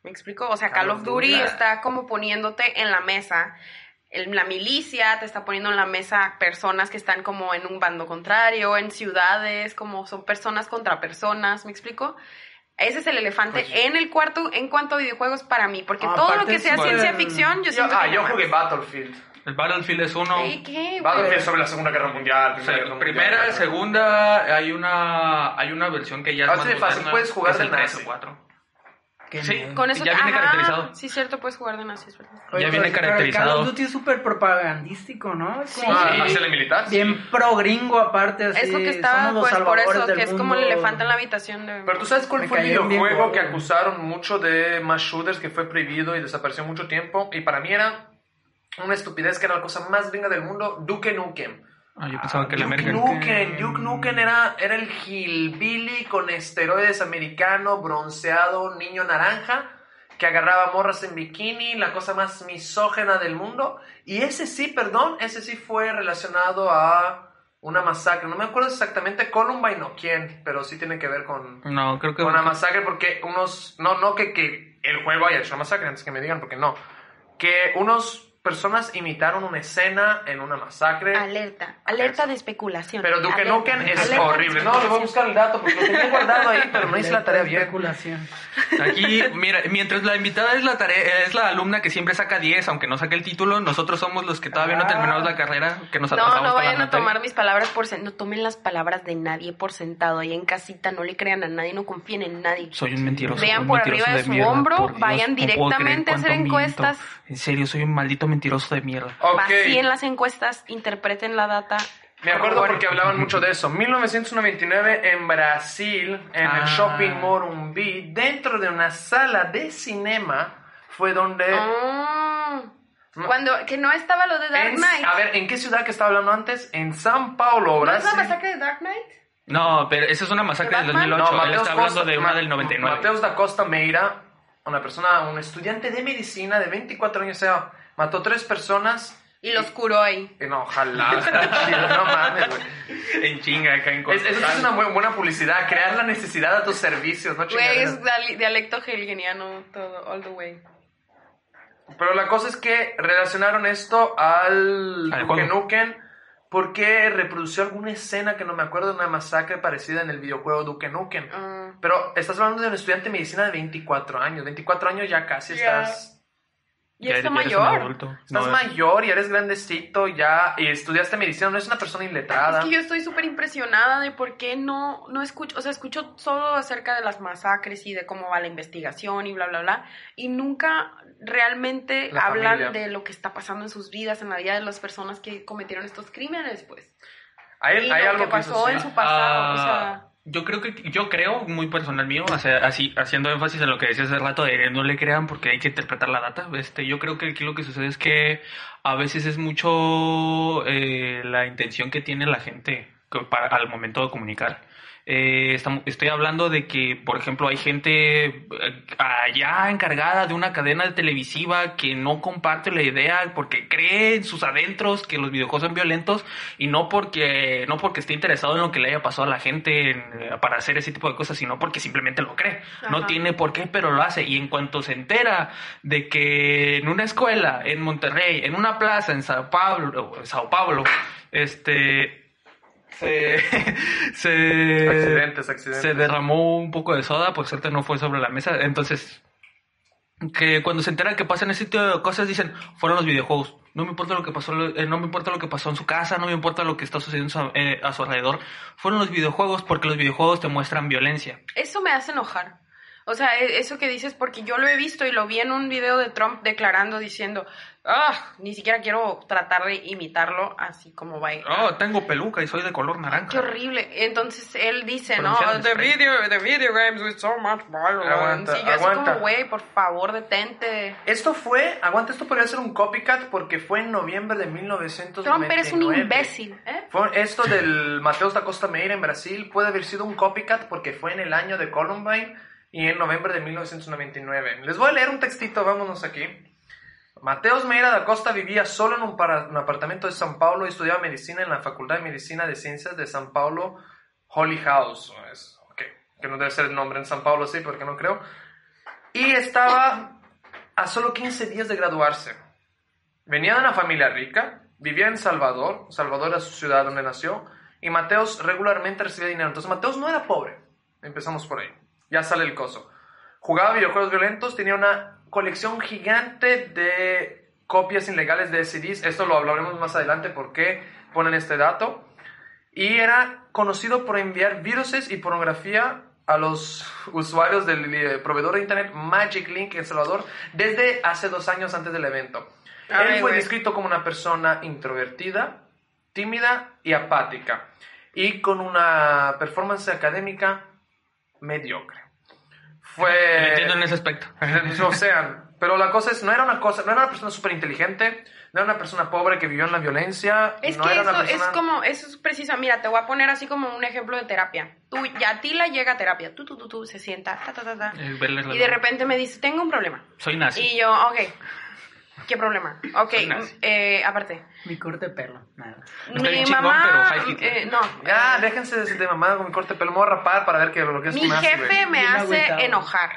¿Me explico? O sea, Call, Call of Duty Duty. está como poniéndote en la mesa. El- la milicia te está poniendo en la mesa personas que están como en un bando contrario, en ciudades, como son personas contra personas, ¿me explico? Ese es el elefante Pues- en el cuarto en cuanto a videojuegos para mí, porque Ah, todo lo que sea ciencia ficción, yo Yo, siento ah, que yo jugué. Battlefield. El Battlefield es uno. ¿qué, güey? Battlefield sobre la Segunda Guerra Mundial. O Primera, sea, Guerra primera, Mundial. segunda, hay una, hay una versión que ya es Ah, más sí, fácil, moderna, puedes jugar que es el de 3 nazi. o 4. Qué Sí. Con eso Ya viene ajá, caracterizado. Sí, cierto, puedes jugar de nazis, ¿verdad? Oye, ya viene pero caracterizado. Call of Duty es súper propagandístico, ¿no? Es como Ah, Sí. hacia el militar. sí. bien pro gringo aparte, así. es lo que estaba, pues, por eso, del que es como el mundo. elefante en la habitación de... Pero tú sabes cuál Me fue el videojuego que acusaron mucho de más shooters que fue prohibido y desapareció mucho tiempo. Y para mí era una estupidez que era la cosa más gringa del mundo, Duke Nukem. Ah, yo pensaba que el Duke American. Nukem, Duke Nukem era, era el hillbilly con esteroides americano, bronceado, niño naranja, que agarraba morras en bikini, la cosa más misógena del mundo. Y ese sí, perdón, ese sí fue relacionado a una masacre. No me acuerdo exactamente Columbine o quién, pero sí tiene que ver con, No, creo que. con una masacre porque unos... No, no que, que el juego haya hecho una masacre, antes que me digan, porque no. Que unos personas imitaron una escena en una masacre. Alerta, alerta de especulación. Pero Duke Alerta, Nukem es alerta de horrible. No, le voy a buscar el dato porque lo tenía guardado ahí, pero no hice la tarea bien. Especulación. Aquí, mira, mientras la invitada es la tarea, es la alumna que siempre saca 10, aunque no saque el título, nosotros somos los que todavía no Ah. terminamos la carrera, que nos No, atrasamos no con la vayan a tomar mis palabras por sentado. No tomen las palabras de nadie por sentado. Ahí en casita no le crean a nadie, no confíen en nadie. Soy un mentiroso. Vean un por mentiroso arriba de su mierda, hombro, Dios, vayan no directamente a hacer cuánto miento. encuestas. En serio, soy un maldito mentiroso de mierda. Ok. Vacíen las encuestas, interpreten la data. Me acuerdo porque hablaban mucho de eso. 1999 en Brasil, en el Ah. Shopping Morumbi, dentro de una sala de cinema, fue donde Ah, Cuando, que no estaba lo de Dark En- Knight. a ver, ¿en qué ciudad que estaba hablando antes? En San Paulo, ¿No es la Brasil. masacre de Dark Knight? No, pero esa es una masacre ¿De del Batman? 2008. Él Mateus está hablando Costa- de una Ma- del 99. Mateus da Costa Meira, una persona, un estudiante de medicina de 24 años, o sea, mató tres personas. Y los curó ahí. Y no, ojalá, no mames, güey. En chinga, acá en Es, eso es una muy buena publicidad, crear la necesidad a tus servicios, ¿no? Güey, es dial- dialecto hegeliano todo, all the way. Pero la cosa es que relacionaron esto al Al Duke juego. Nukem porque reprodució alguna escena que no me acuerdo de una masacre parecida en el videojuego Duke Nukem. Ah. Pero estás hablando de un estudiante de medicina de 24 años. 24 años ya casi Ya. estás... Ya eres un mayor. adulto. Estás No, mayor y eres grandecito ya y estudiaste medicina, no eres una persona iletrada. Es que yo estoy súper impresionada de por qué no, no escucho, o sea, escucho solo acerca de las masacres y de cómo va la investigación y bla, bla, bla, y nunca realmente La hablan familia. de lo que está pasando en sus vidas, en la vida de las personas que cometieron estos crímenes, pues. Hay, y hay lo algo que pasó en su pasado, o Ah, sea... Yo creo que, yo creo, muy personal mío, o sea, así, haciendo énfasis en lo que decía hace rato de no le crean porque hay que interpretar la data, este, yo creo que aquí lo que sucede es que a veces es mucho eh, la intención que tiene la gente para- al momento de comunicar. Eh, estamos- estoy hablando de que, por ejemplo, hay gente eh, allá encargada de una cadena televisiva que no comparte la idea porque cree en sus adentros que los videojuegos son violentos y no porque no porque esté interesado en lo que le haya pasado a la gente en- eh, para hacer ese tipo de cosas, sino porque simplemente lo cree. No tiene por qué, pero lo hace. Y en cuanto se entera de que en una escuela, en Monterrey, en una plaza en Sao Paulo, en Sao Paulo, este se, se, Accidentes, accidentes. se derramó un poco de soda, por suerte no fue sobre la mesa. Entonces, que cuando se enteran que pasan ese tipo de cosas, dicen, fueron los videojuegos. No me importa lo que pasó, eh, no me importa lo que pasó en su casa, no me importa lo que está sucediendo a su- eh, a su alrededor. Fueron los videojuegos porque los videojuegos te muestran violencia. Eso me hace enojar. O sea, e- eso que dices, porque yo lo he visto y lo vi en un video de Trump declarando, diciendo, ah, ni siquiera quiero tratar de imitarlo así como va. Oh, tengo peluca y soy de color naranja. Qué horrible. Entonces él dice, ¿no? The video, the video games with so much violence. Aguanta, y yo así aguanta. como, güey, por favor, detente. Esto fue, aguanta, esto podría ser un copycat porque fue en noviembre de 1999. Trump eres un imbécil, ¿eh? Fue esto del Mateus da Costa Meira en Brasil puede haber sido un copycat porque fue en el año de Columbine y en noviembre de 1999. Les voy a leer un textito, vámonos aquí. Mateus Meira da Costa vivía solo en un, apartamento de San Paulo y estudiaba medicina en la Facultad de Medicina de Ciencias de San Paulo, Holy House. que no debe ser el nombre en San Paulo, sí, porque no creo. Y estaba a solo 15 días de graduarse. Venía de una familia rica, vivía en Salvador, Salvador era su ciudad donde nació, y Mateos regularmente recibía dinero. Entonces Mateos no era pobre, empezamos por ahí, ya sale el coso. Jugaba videojuegos violentos, tenía una colección gigante de copias ilegales de CDs, esto lo hablaremos más adelante por qué ponen este dato, y era conocido por enviar viruses y pornografía a los usuarios del eh, proveedor de internet Magic Link en Salvador desde hace dos años antes del evento. Ay, Él fue güey. descrito como una persona introvertida, tímida y apática, y con una performance académica mediocre. Fue... Entiendo en ese aspecto. o sea, pero la cosa es, no era una cosa, no era una persona súper inteligente, no era una persona pobre que vivió en la violencia, Es no que era eso una es como, eso es preciso. Mira, te voy a poner así como un ejemplo de terapia. Tú, ya a ti la llega a terapia, tú, tú, tú, tú, se sienta, ta, ta, ta, ta. Y de repente me dice, tengo un problema. Soy nazi. Y yo, ok, ¿qué problema? Ok, eh, aparte, Mi corte de pelo. Nada. Está mi bien chingón, mamá, pero eh, no, Ya, eh, déjense de, de mamada con mi corte de pelo, me voy a rapar para ver que lo que es mi nazi, jefe güey. me Bien hace agüitado. enojar.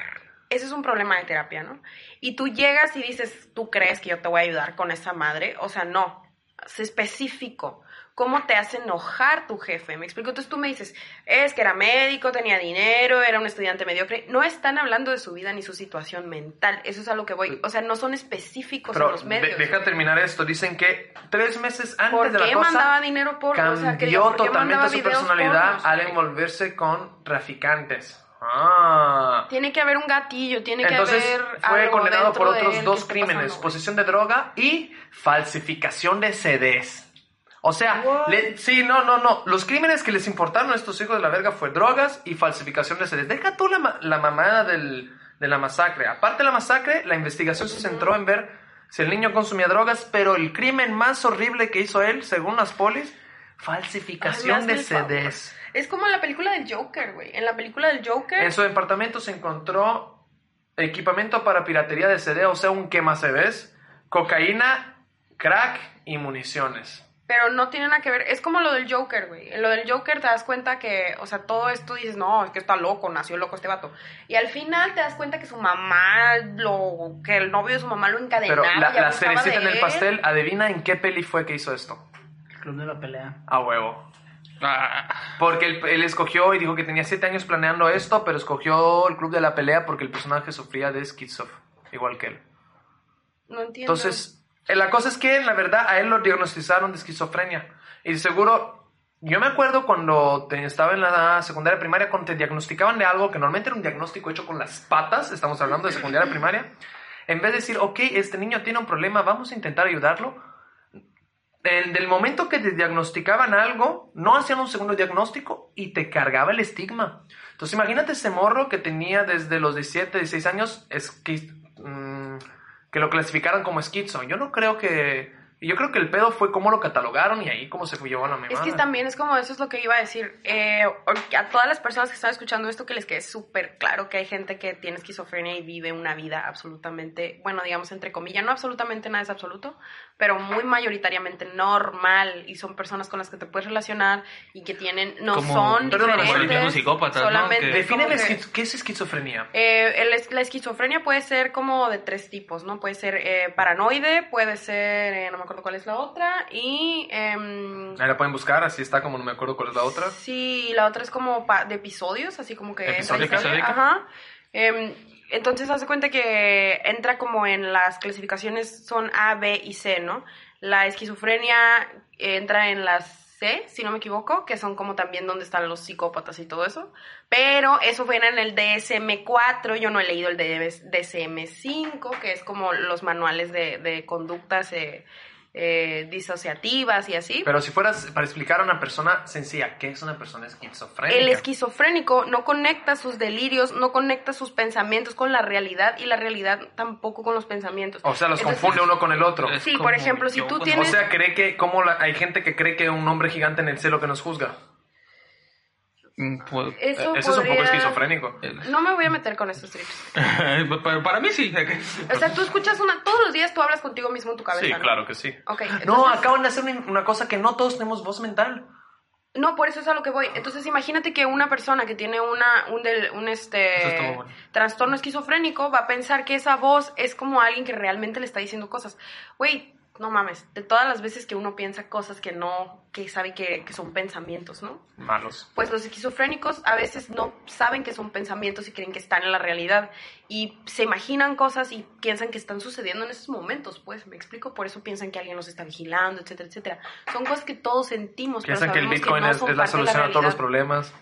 Ese es un problema de terapia, ¿no? Y tú llegas y dices, ¿tú crees que yo te voy a ayudar con esa madre? O sea, no. Es específico. ¿Cómo te hace enojar tu jefe? ¿Me explico? Entonces tú me dices, es que era médico, tenía dinero, era un estudiante mediocre. No están hablando de su vida ni su situación mental. Eso es a lo que voy. O sea, no son específicos Pero en los medios. de- deja terminar esto. Dicen que tres meses antes ¿Por de la cosa mandaba dinero por o sea, que cambió digo, ¿por totalmente su personalidad al envolverse con traficantes. Ah. Tiene que haber un gatillo, tiene Entonces que haber fue algo condenado por otros dos crímenes, pasando, posesión de droga y falsificación de CDs. O sea, le- sí, no, no, no. Los crímenes que les importaron a estos hijos de la verga fue drogas y falsificación de CDs. Deja tú la, la mamada del- de la masacre. Aparte de la masacre, la investigación se centró en ver si el niño consumía drogas, pero el crimen más horrible que hizo él, según las polis, falsificación Ay, de. CDs. Es como en la película del Joker, güey. En la película del Joker. En su departamento se encontró equipamiento para piratería de CD, o sea, un quema CDs, cocaína, crack y municiones. Pero no tiene nada que ver. Es como lo del Joker, güey. En lo del Joker te das cuenta que, o sea, todo esto dices, no, es que está loco, nació loco este vato. Y al final te das cuenta que su mamá, lo, que el novio de su mamá lo encadenaba. Pero la, y la cerecita en el pastel, adivina en qué peli fue que hizo esto. El club de la pelea. A huevo. Ah, Porque él, él escogió y dijo que tenía siete años planeando esto, pero escogió el club de la pelea porque el personaje sufría de schizof, igual que él. No entiendo. Entonces, la cosa es que, la verdad, a él lo diagnosticaron de esquizofrenia. Y seguro, yo me acuerdo cuando estaba en la secundaria primaria, cuando te diagnosticaban de algo que normalmente era un diagnóstico hecho con las patas, estamos hablando de secundaria primaria, en vez de decir, ok, este niño tiene un problema, vamos a intentar ayudarlo, en- del momento que te diagnosticaban algo, no hacían un segundo diagnóstico y te cargaba el estigma. Entonces imagínate ese morro que tenía desde los 17, 16 años, mm, que lo clasificaran como esquizo. Yo no creo que... Yo creo que el pedo fue cómo lo catalogaron y ahí cómo se llevó a la Es memada. que también es como, eso es lo que iba a decir. Eh, a todas las personas que están escuchando esto, que les quede súper claro que hay gente que tiene esquizofrenia y vive una vida absolutamente, bueno, digamos entre comillas, no absolutamente nada es absoluto, pero muy mayoritariamente normal y son personas con las que te puedes relacionar y que tienen, no Como- son como diferentes. psicópatas, ¿no? solamente como Defíneme qué es esquizofrenia. eh, el es- la esquizofrenia puede ser como de tres tipos, ¿no? Puede ser eh, paranoide, puede ser, eh, no me acuerdo cuál es la otra, y... em, Ahí la pueden buscar, así está como no me acuerdo cuál es la otra. Sí, la otra es como pa- de episodios, así como que... episódica. Ajá. Entonces, hace cuenta que entra como en las clasificaciones, son A, B y C, ¿no? La esquizofrenia entra en las C, si no me equivoco, que son como también donde están los psicópatas y todo eso. Pero eso viene en el DSM-4, yo no he leído el DSM-5, que es como los manuales de, de conductas eh, eh, disociativas y así. Pero si fueras para explicar a una persona sencilla, ¿qué es una persona esquizofrénica? El esquizofrénico no conecta sus delirios, no conecta sus pensamientos con la realidad y la realidad tampoco con los pensamientos. O sea, los Entonces, confunde uno con el otro. Sí, por ejemplo, si tú tienes- O sea, cree que, como la- hay gente que cree que un hombre gigante en el cielo que nos juzga. Mm, pues, Eso Ese es un poco esquizofrénico. No me voy a meter con estos trips. para, para mí sí. O sea, tú escuchas una... Todos los días tú hablas contigo mismo en tu cabeza, Sí, ¿no? claro que sí. Ok, No, acaban de hacer una, una cosa que no todos tenemos voz mental. No, por eso es a lo que voy. Entonces, imagínate que una persona que tiene una, un, del- un Eso este, bueno. trastorno esquizofrénico va a pensar que esa voz es como alguien que realmente le está diciendo cosas. Güey, no mames, de todas las veces que uno piensa cosas que no, que sabe que, que son pensamientos, ¿no? Malos. Pues los esquizofrénicos a veces no saben que son pensamientos y creen que están en la realidad y se imaginan cosas y piensan que están sucediendo en esos momentos, pues, me explico, por eso piensan que alguien los está vigilando, etcétera, etcétera. Son cosas que todos sentimos, Piensan pero que el Bitcoin no es, es la solución a todos los problemas.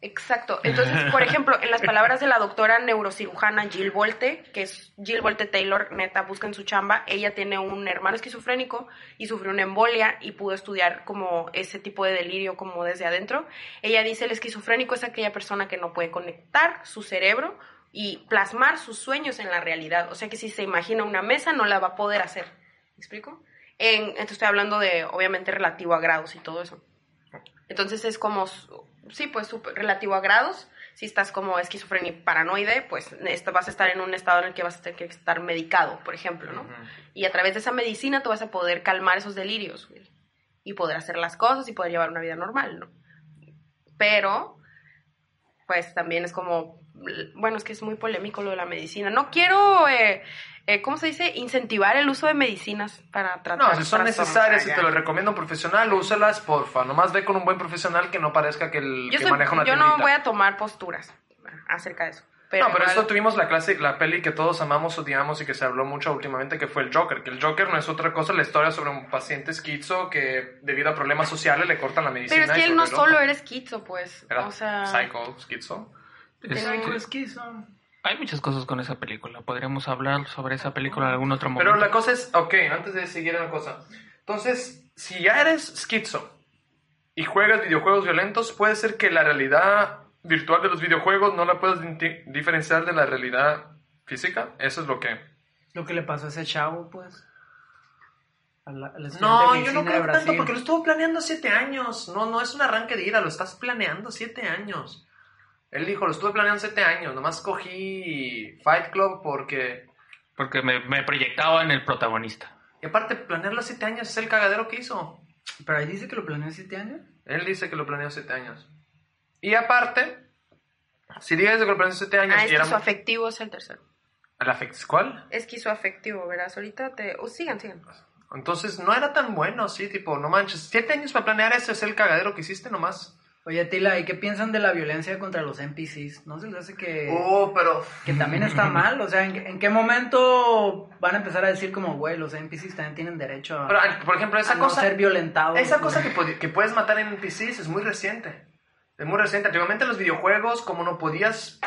Exacto. Entonces, por ejemplo, en las palabras de la doctora neurocirujana Jill Volte, que es Jill Volte Taylor, neta, buscan su chamba, ella tiene un hermano esquizofrénico y sufrió una embolia y pudo estudiar como ese tipo de delirio como desde adentro. Ella dice, el esquizofrénico es aquella persona que no puede conectar su cerebro y plasmar sus sueños en la realidad. O sea que si se imagina una mesa, no la va a poder hacer. ¿Me explico? En, esto estoy hablando de, obviamente, relativo a grados y todo eso. Entonces es como, sí, pues relativo a grados. Si estás como esquizofrenia y paranoide, pues esto, vas a estar en un estado en el que vas a tener que estar medicado, por ejemplo, ¿no? Y a través de esa medicina tú vas a poder calmar esos delirios güey, y poder hacer las cosas y poder llevar una vida normal, ¿no? Pero, pues también es como, bueno, es que es muy polémico lo de la medicina. No quiero, eh, eh, ¿cómo se dice? Incentivar el uso de medicinas para tratar No, si son necesarias y Ah, te lo recomiendo un profesional, úselas, porfa. Nomás ve con un buen profesional que no parezca que el Yo, que soy- maneja una yo no voy a tomar posturas acerca de eso. Pero no, pero igual- eso tuvimos la clase, la peli que todos amamos, odiamos y que se habló mucho últimamente, que fue el Joker. Que el Joker no es otra cosa, la historia sobre un paciente esquizo que debido a problemas sociales le cortan la medicina. Pero es que él no solo era esquizo, pues. Era o sea. psycho, esquizo. Este, esquizo. Hay muchas cosas con esa película. Podríamos hablar sobre esa película en algún otro momento. Pero la cosa es, ok, antes de seguir en la cosa. Entonces, si ya eres esquizo y juegas videojuegos violentos, puede ser que la realidad virtual de los videojuegos no la puedas di- diferenciar de la realidad física. Eso es lo que... Lo que le pasó a ese chavo, pues. Al, al estudiante No, yo no creo tanto porque lo estuvo planeando siete años. No, no es un arranque de ira, lo estás planeando siete años. Él dijo, lo estuve planeando siete años. Nomás cogí Fight Club porque... Porque me, me proyectaba en el protagonista. Y aparte, planearlo siete años es el cagadero que hizo. Pero ahí dice que lo planeó siete años. Él dice que lo planeó siete años. Y aparte, si dices que lo planeó siete años Ah, y era... esquizoafectivo es el tercero. ¿El afect- ¿Cuál? Esquizoafectivo, verás. Ahorita te. oh, sigan, sigan. Entonces no era tan bueno, sí, tipo, no manches. Siete años para planear eso es el cagadero que hiciste nomás. Oye, Tila, ¿y qué piensan de la violencia contra los NPCs? ¿No se les hace que, Oh, pero... que también está mal? O sea, ¿en, en qué momento van a empezar a decir como, güey, los NPCs también tienen derecho a, pero, por ejemplo, a esa no cosa... ser violentados? Esa cosa que, que puedes matar en NPCs es muy reciente. Es muy reciente. Antiguamente los videojuegos, como no podías,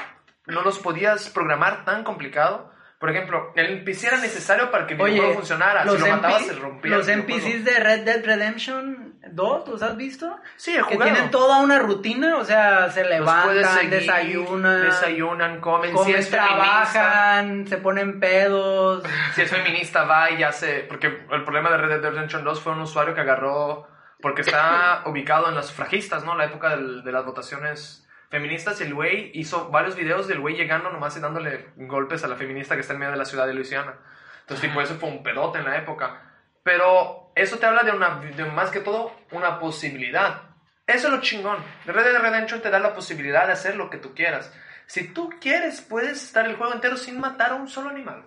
no los podías programar tan complicado. Por ejemplo, el NPC era necesario para que el videojuego funcionara. los, si lo matabas, NP se rompía. los. NPCs de Red Dead Redemption 2, ¿los has visto? Sí, he Que tienen toda una rutina, o sea, se levantan, seguir, desayunan, desayunan, comen. si comen, es feminista, trabajan, se ponen pedos. si es feminista, va y hace. Porque el problema de Red Dead Redemption 2 fue un usuario que agarró. Porque está ubicado en las sufragistas, ¿no? La época del- de las votaciones feministas. Y el güey hizo varios videos del güey llegando nomás y dándole golpes a la feminista que está en medio de la ciudad de Luisiana. Entonces, tipo, eso fue un pedote en la época. Pero eso te habla de, una, de más que todo una posibilidad. Eso es lo chingón. Red Dead Redemption te da la posibilidad de hacer lo que tú quieras. Si tú quieres, puedes estar el juego entero sin matar a un solo animal.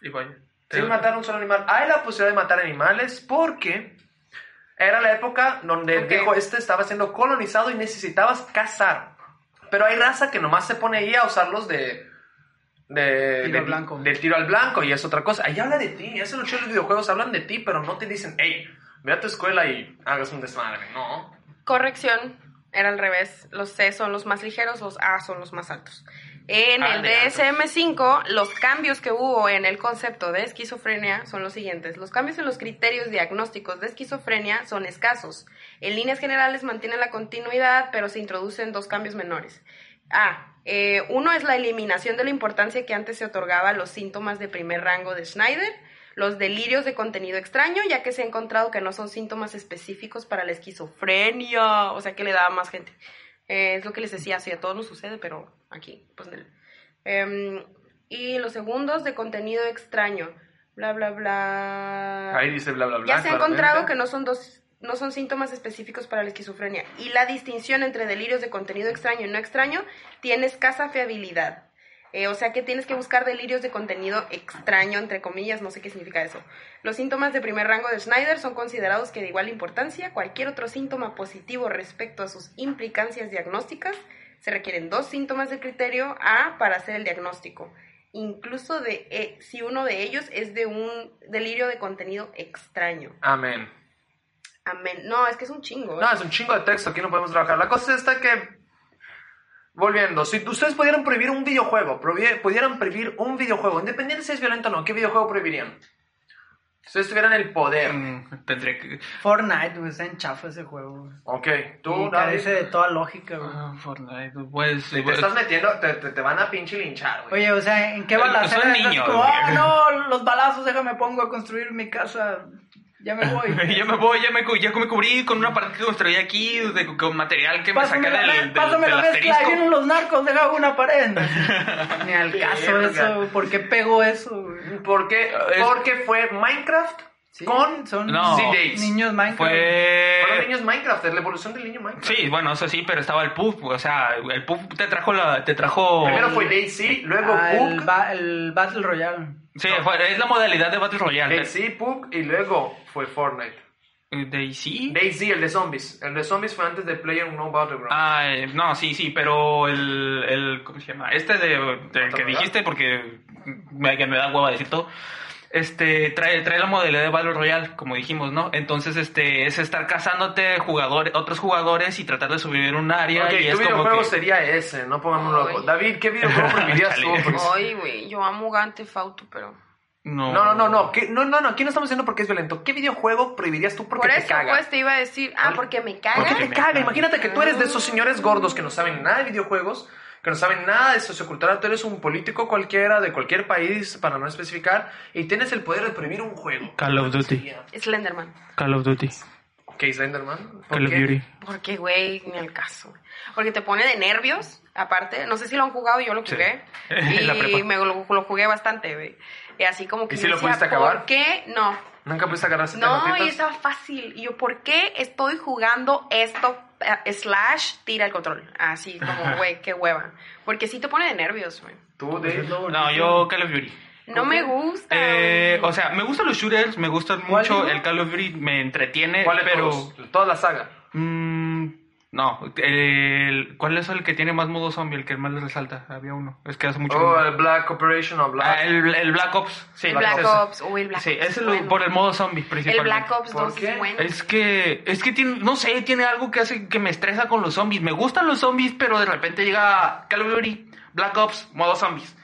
Y vaya. Sin matar a un solo animal. Hay la posibilidad de matar animales porque era la época donde el viejo este estaba siendo colonizado y necesitabas cazar. Pero hay raza que nomás se pone ahí a usarlos de... De, Tiro de- al blanco. de tiro al blanco y es otra cosa. Ahí habla de ti, eso es lo chido de los videojuegos, hablan de ti, pero no te dicen, hey, ve a tu escuela y hagas un desmadre. No. Corrección, era al revés. Los C son los más ligeros, los A son los más altos. En Ah, el de altos. DSM5, los cambios que hubo en el concepto de esquizofrenia son los siguientes. Los cambios en los criterios diagnósticos de esquizofrenia son escasos. En líneas generales mantienen la continuidad, pero se introducen dos cambios menores. A. eh, uno es la eliminación de la importancia que antes se otorgaba a los síntomas de primer rango de Schneider, los delirios de contenido extraño, ya que se ha encontrado que no son síntomas específicos para la esquizofrenia, o sea que le daba más gente. Eh, es lo que les decía, sí, a todos nos sucede, pero aquí, pues... y los segundos de contenido extraño, bla, bla, bla. Ahí dice bla, bla, bla. Ya se ha encontrado que no son dos no son síntomas específicos para la esquizofrenia y la distinción entre delirios de contenido extraño y no extraño tiene escasa fiabilidad. Eh, o sea que tienes que buscar delirios de contenido extraño, entre comillas, no sé qué significa eso. Los síntomas de primer rango de Schneider son considerados que de igual importancia, cualquier otro síntoma positivo respecto a sus implicancias diagnósticas, se requieren dos síntomas de criterio A para hacer el diagnóstico, incluso de, eh, si uno de ellos es de un delirio de contenido extraño. Amén. Amén. No, es que es un chingo. ¿eh? No, es un chingo de texto, aquí no podemos trabajar. La cosa es esta que, volviendo, si ustedes pudieran prohibir un videojuego, pudieran prohibir un videojuego, independiente si es violento o no, ¿qué videojuego prohibirían? Si ustedes tuvieran el poder. Mm, Tendré que. Fortnite, güey, está en chafa ese juego. güey. Ok, tú, carece de toda lógica, güey. Ah, Fortnite, pues. si te pues, estás metiendo, te, te- te van a pinche linchar, güey. Oye, o sea, ¿en qué Son balacera estás niños, ah, no, los balazos, déjame pongo a construir mi casa, ya me voy. ya me voy, ya me, ya me cubrí con una parte que construí aquí, de- con material que me saqué la, del, del, pásame del la mezcla, vienen los narcos, deja una pared. Ni al caso eso, ¿por qué pegó eso? güey? ¿Por qué? Es- Porque fue Minecraft Sí, con son No. Niños Minecraft. Fue. Fueron niños Minecraft, es la evolución del niño Minecraft. Sí, bueno, eso sí, pero estaba el PUB, o sea, el PUB te trajo la, te trajo... Primero fue Daisy, luego Ah, el, Pug. ba- el Battle Royale. Sí, fue- es la modalidad de Battle Royale. Daisy, Pug y luego fue Fortnite. Eh, ¿Daisy? Daisy, el de zombies. El de zombies fue antes de Player No Battleground. Ah, eh, no, sí, sí, pero el, el ¿cómo se llama? Este de, del que ¿Battle dijiste, porque me, que me da hueva decir todo, este, trae, trae la modalidad de Battle Royale, como dijimos, ¿no? Entonces, este, es estar cazándote jugadores, otros jugadores y tratar de subir un área ok, y tu es como videojuego que... sería ese, no pongamos loco. David, ¿qué videojuego prohibirías tú? Porque- Ay, güey, yo amo Gante Fauto, pero... No, No, no, no, no, ¿qué- no, no, no, aquí no estamos diciendo porque es violento. ¿Qué videojuego prohibirías tú porque Por te eso, caga? pues, te iba a decir, ah, porque me caga. ¿Por qué te caga? caga. Imagínate que tú eres de esos señores gordos que no saben nada de videojuegos, que no saben nada de sociocultural. Tú eres un político cualquiera de cualquier país, para no especificar, y tienes el poder de prohibir un juego. Call of Duty. Slenderman. Call of Duty. ¿Qué Slenderman? ¿Por Call of? Duty. Porque, güey, ni el caso. Porque te pone de nervios, aparte. No sé si lo han jugado, yo lo Sí. jugué. Prepa. Y me lo, lo jugué bastante, güey. Y así como que ¿Y si lo pudiste acabar? ¿Por qué? No. ¿Nunca pudiste agarrar No, notitas? y estaba fácil. Y yo, ¿por qué estoy jugando esto? Eh, slash, tira el control. Así como, güey, qué hueva. Porque sí te pone de nervios, güey. Tú, de... No, yo Call of Duty. No me gusta. Eh, o sea, me gustan los shooters, me gustan ¿Cuál mucho. digo? El Call of Duty me entretiene, ¿Cuál pero... todos? Toda la saga. Mm, no, el, ¿cuál es el que tiene más modo zombie? El que más le resalta. Había uno. Es que hace mucho. Oh, el Black Operation o Black... Ah, el, el Black Ops. Sí, el Black ese. Ops. Uy, el Black Sí, Ops. ese es bueno. por el modo zombie El principalmente. Black Ops ¿Por 2 qué? es bueno. Es que, es que tiene, no sé, tiene algo que hace que me estresa con los zombies. Me gustan los zombies, pero de repente llega Call of Duty, Black Ops, modo zombies.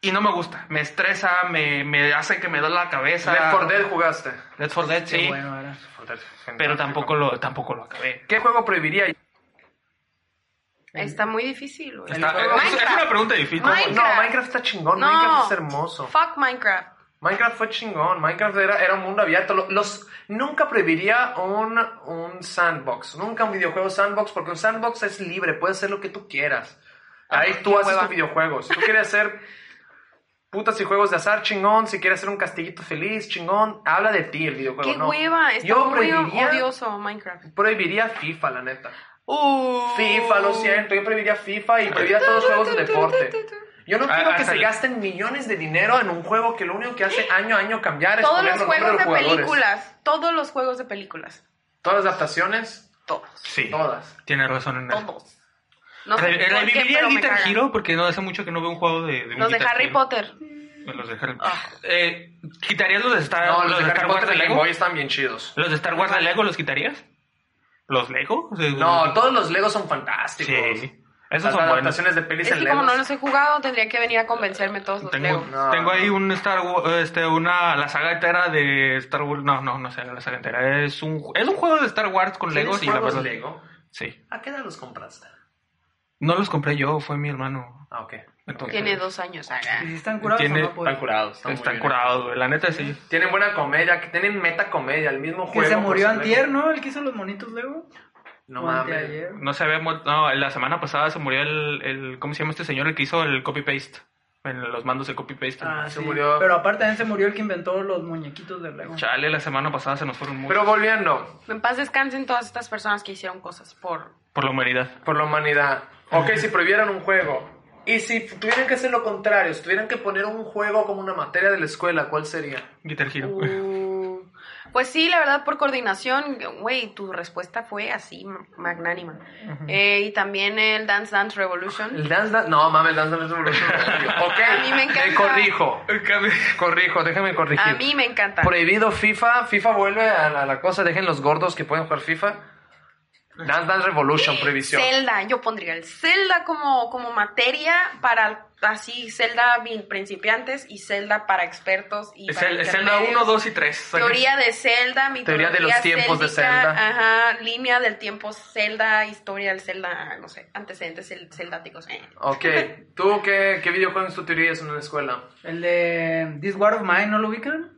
Y no me gusta. Me estresa, me, me hace que me duele la cabeza. Left 4 Dead jugaste. Left 4 Dead, sí. Qué bueno era. Pero tampoco lo, tampoco lo acabé. ¿Qué juego prohibiría? Está muy difícil, güey. Está- Minecraft. es, es una pregunta difícil. Minecraft. No, Minecraft está chingón. No. Minecraft es hermoso. Fuck Minecraft. Minecraft fue chingón. Minecraft era, era un mundo abierto. Lo- Los, nunca prohibiría un, un sandbox. Nunca un videojuego sandbox, porque un sandbox es libre. Puedes hacer lo que tú quieras. Ahí Ah, tú qué haces hueva. tu videojuego. Si tú quieres hacer putas y juegos de azar, chingón. Si quieres hacer un castillito feliz, chingón. Habla de ti el videojuego. Qué no. hueva. Está Yo muy prohibiría, odioso Minecraft. prohibiría FIFA, la neta. Uh. FIFA, lo siento, yo prohibiría FIFA y prohibiría todos los juegos de deporte. Yo no Ah, quiero que se gasten millones de dinero en un juego que lo único que hace año a año cambiar es Todos poner los juegos de los jugadores. películas. Todos los juegos de películas. Todas las adaptaciones, Todos. Sí, todas. tiene razón en eso. Todos. No sé Reviviría el Guitar. Hero porque no hace mucho que no veo un juego de, de un Los de Harry Hero. Potter. Los de Harry Ah. Eh, ¿Quitarías los de Star, No, los los de de Harry Star Wars Potter de de Lego? Boy están bien chidos. ¿Los de Star Wars de Lego los quitarías? ¿Los Lego? O sea, No, todos los Legos son fantásticos. Sí, esos Las son adaptaciones de pelis Es que como no los he jugado, tendría que venir a convencerme todos los Tengo, Lego. No. tengo ahí un Star Wars, este, una, la saga entera de Star Wars, no, no, no sé, la saga entera, es un, es un juego de Star Wars con ¿Tienes Legos y la verdad, Lego? sí. ¿A qué edad los compraste? No los compré yo, fue mi hermano. Ah, ok. Entonces, Tiene dos años. ah, ¿Y si están curados Tiene- o no? Pues, Están curados. Están, Están curados, güey, la neta sí. Tienen buena comedia, que tienen meta comedia, el mismo que juego. se por murió antier. ¿no? El que hizo los monitos Lego. No mames. No se había muerto, no, la semana pasada se murió el, el, ¿cómo se llama este señor? El que hizo el copy-paste, en los mandos de copy-paste. Ah, Se sí. murió. Pero aparte también se murió el que inventó los muñequitos de Lego. Chale, la semana pasada se nos fueron muchos. Pero volviendo, En paz descansen todas estas personas que hicieron cosas por... Por la humanidad. por la humanidad. Ok, si prohibieran un juego. Y si tuvieran que hacer lo contrario, si tuvieran que poner un juego como una materia de la escuela, ¿cuál sería? Guitar Hero. Uh, pues sí, la verdad, por coordinación, güey, tu respuesta fue así, ma- magnánima. Eh, y también el Dance Dance Revolution. El Dance Dance. No, mames, el Dance Dance Revolution. Ok, A mí me encanta. corrijo. Corrijo, déjame corregir. A mí me encanta. Prohibido FIFA. FIFA vuelve a la, a la cosa. Dejen los gordos que pueden jugar FIFA. Dance Dance Revolution, prohibición. Zelda, yo pondría el Zelda como, como materia para así Zelda bien principiantes y Zelda para expertos y Es para el, es Zelda intermedios. 1, 2 y 3. Teoría de Zelda, mitología Teoría de los tiempos de Zelda. Ajá, línea del tiempo Zelda, historia del Zelda, no sé, antecedentes cel- celdáticos. eh. Ok, ¿tú qué, qué videojuegos tú teorías en una escuela? El de This War of Mine, ¿no lo ubican?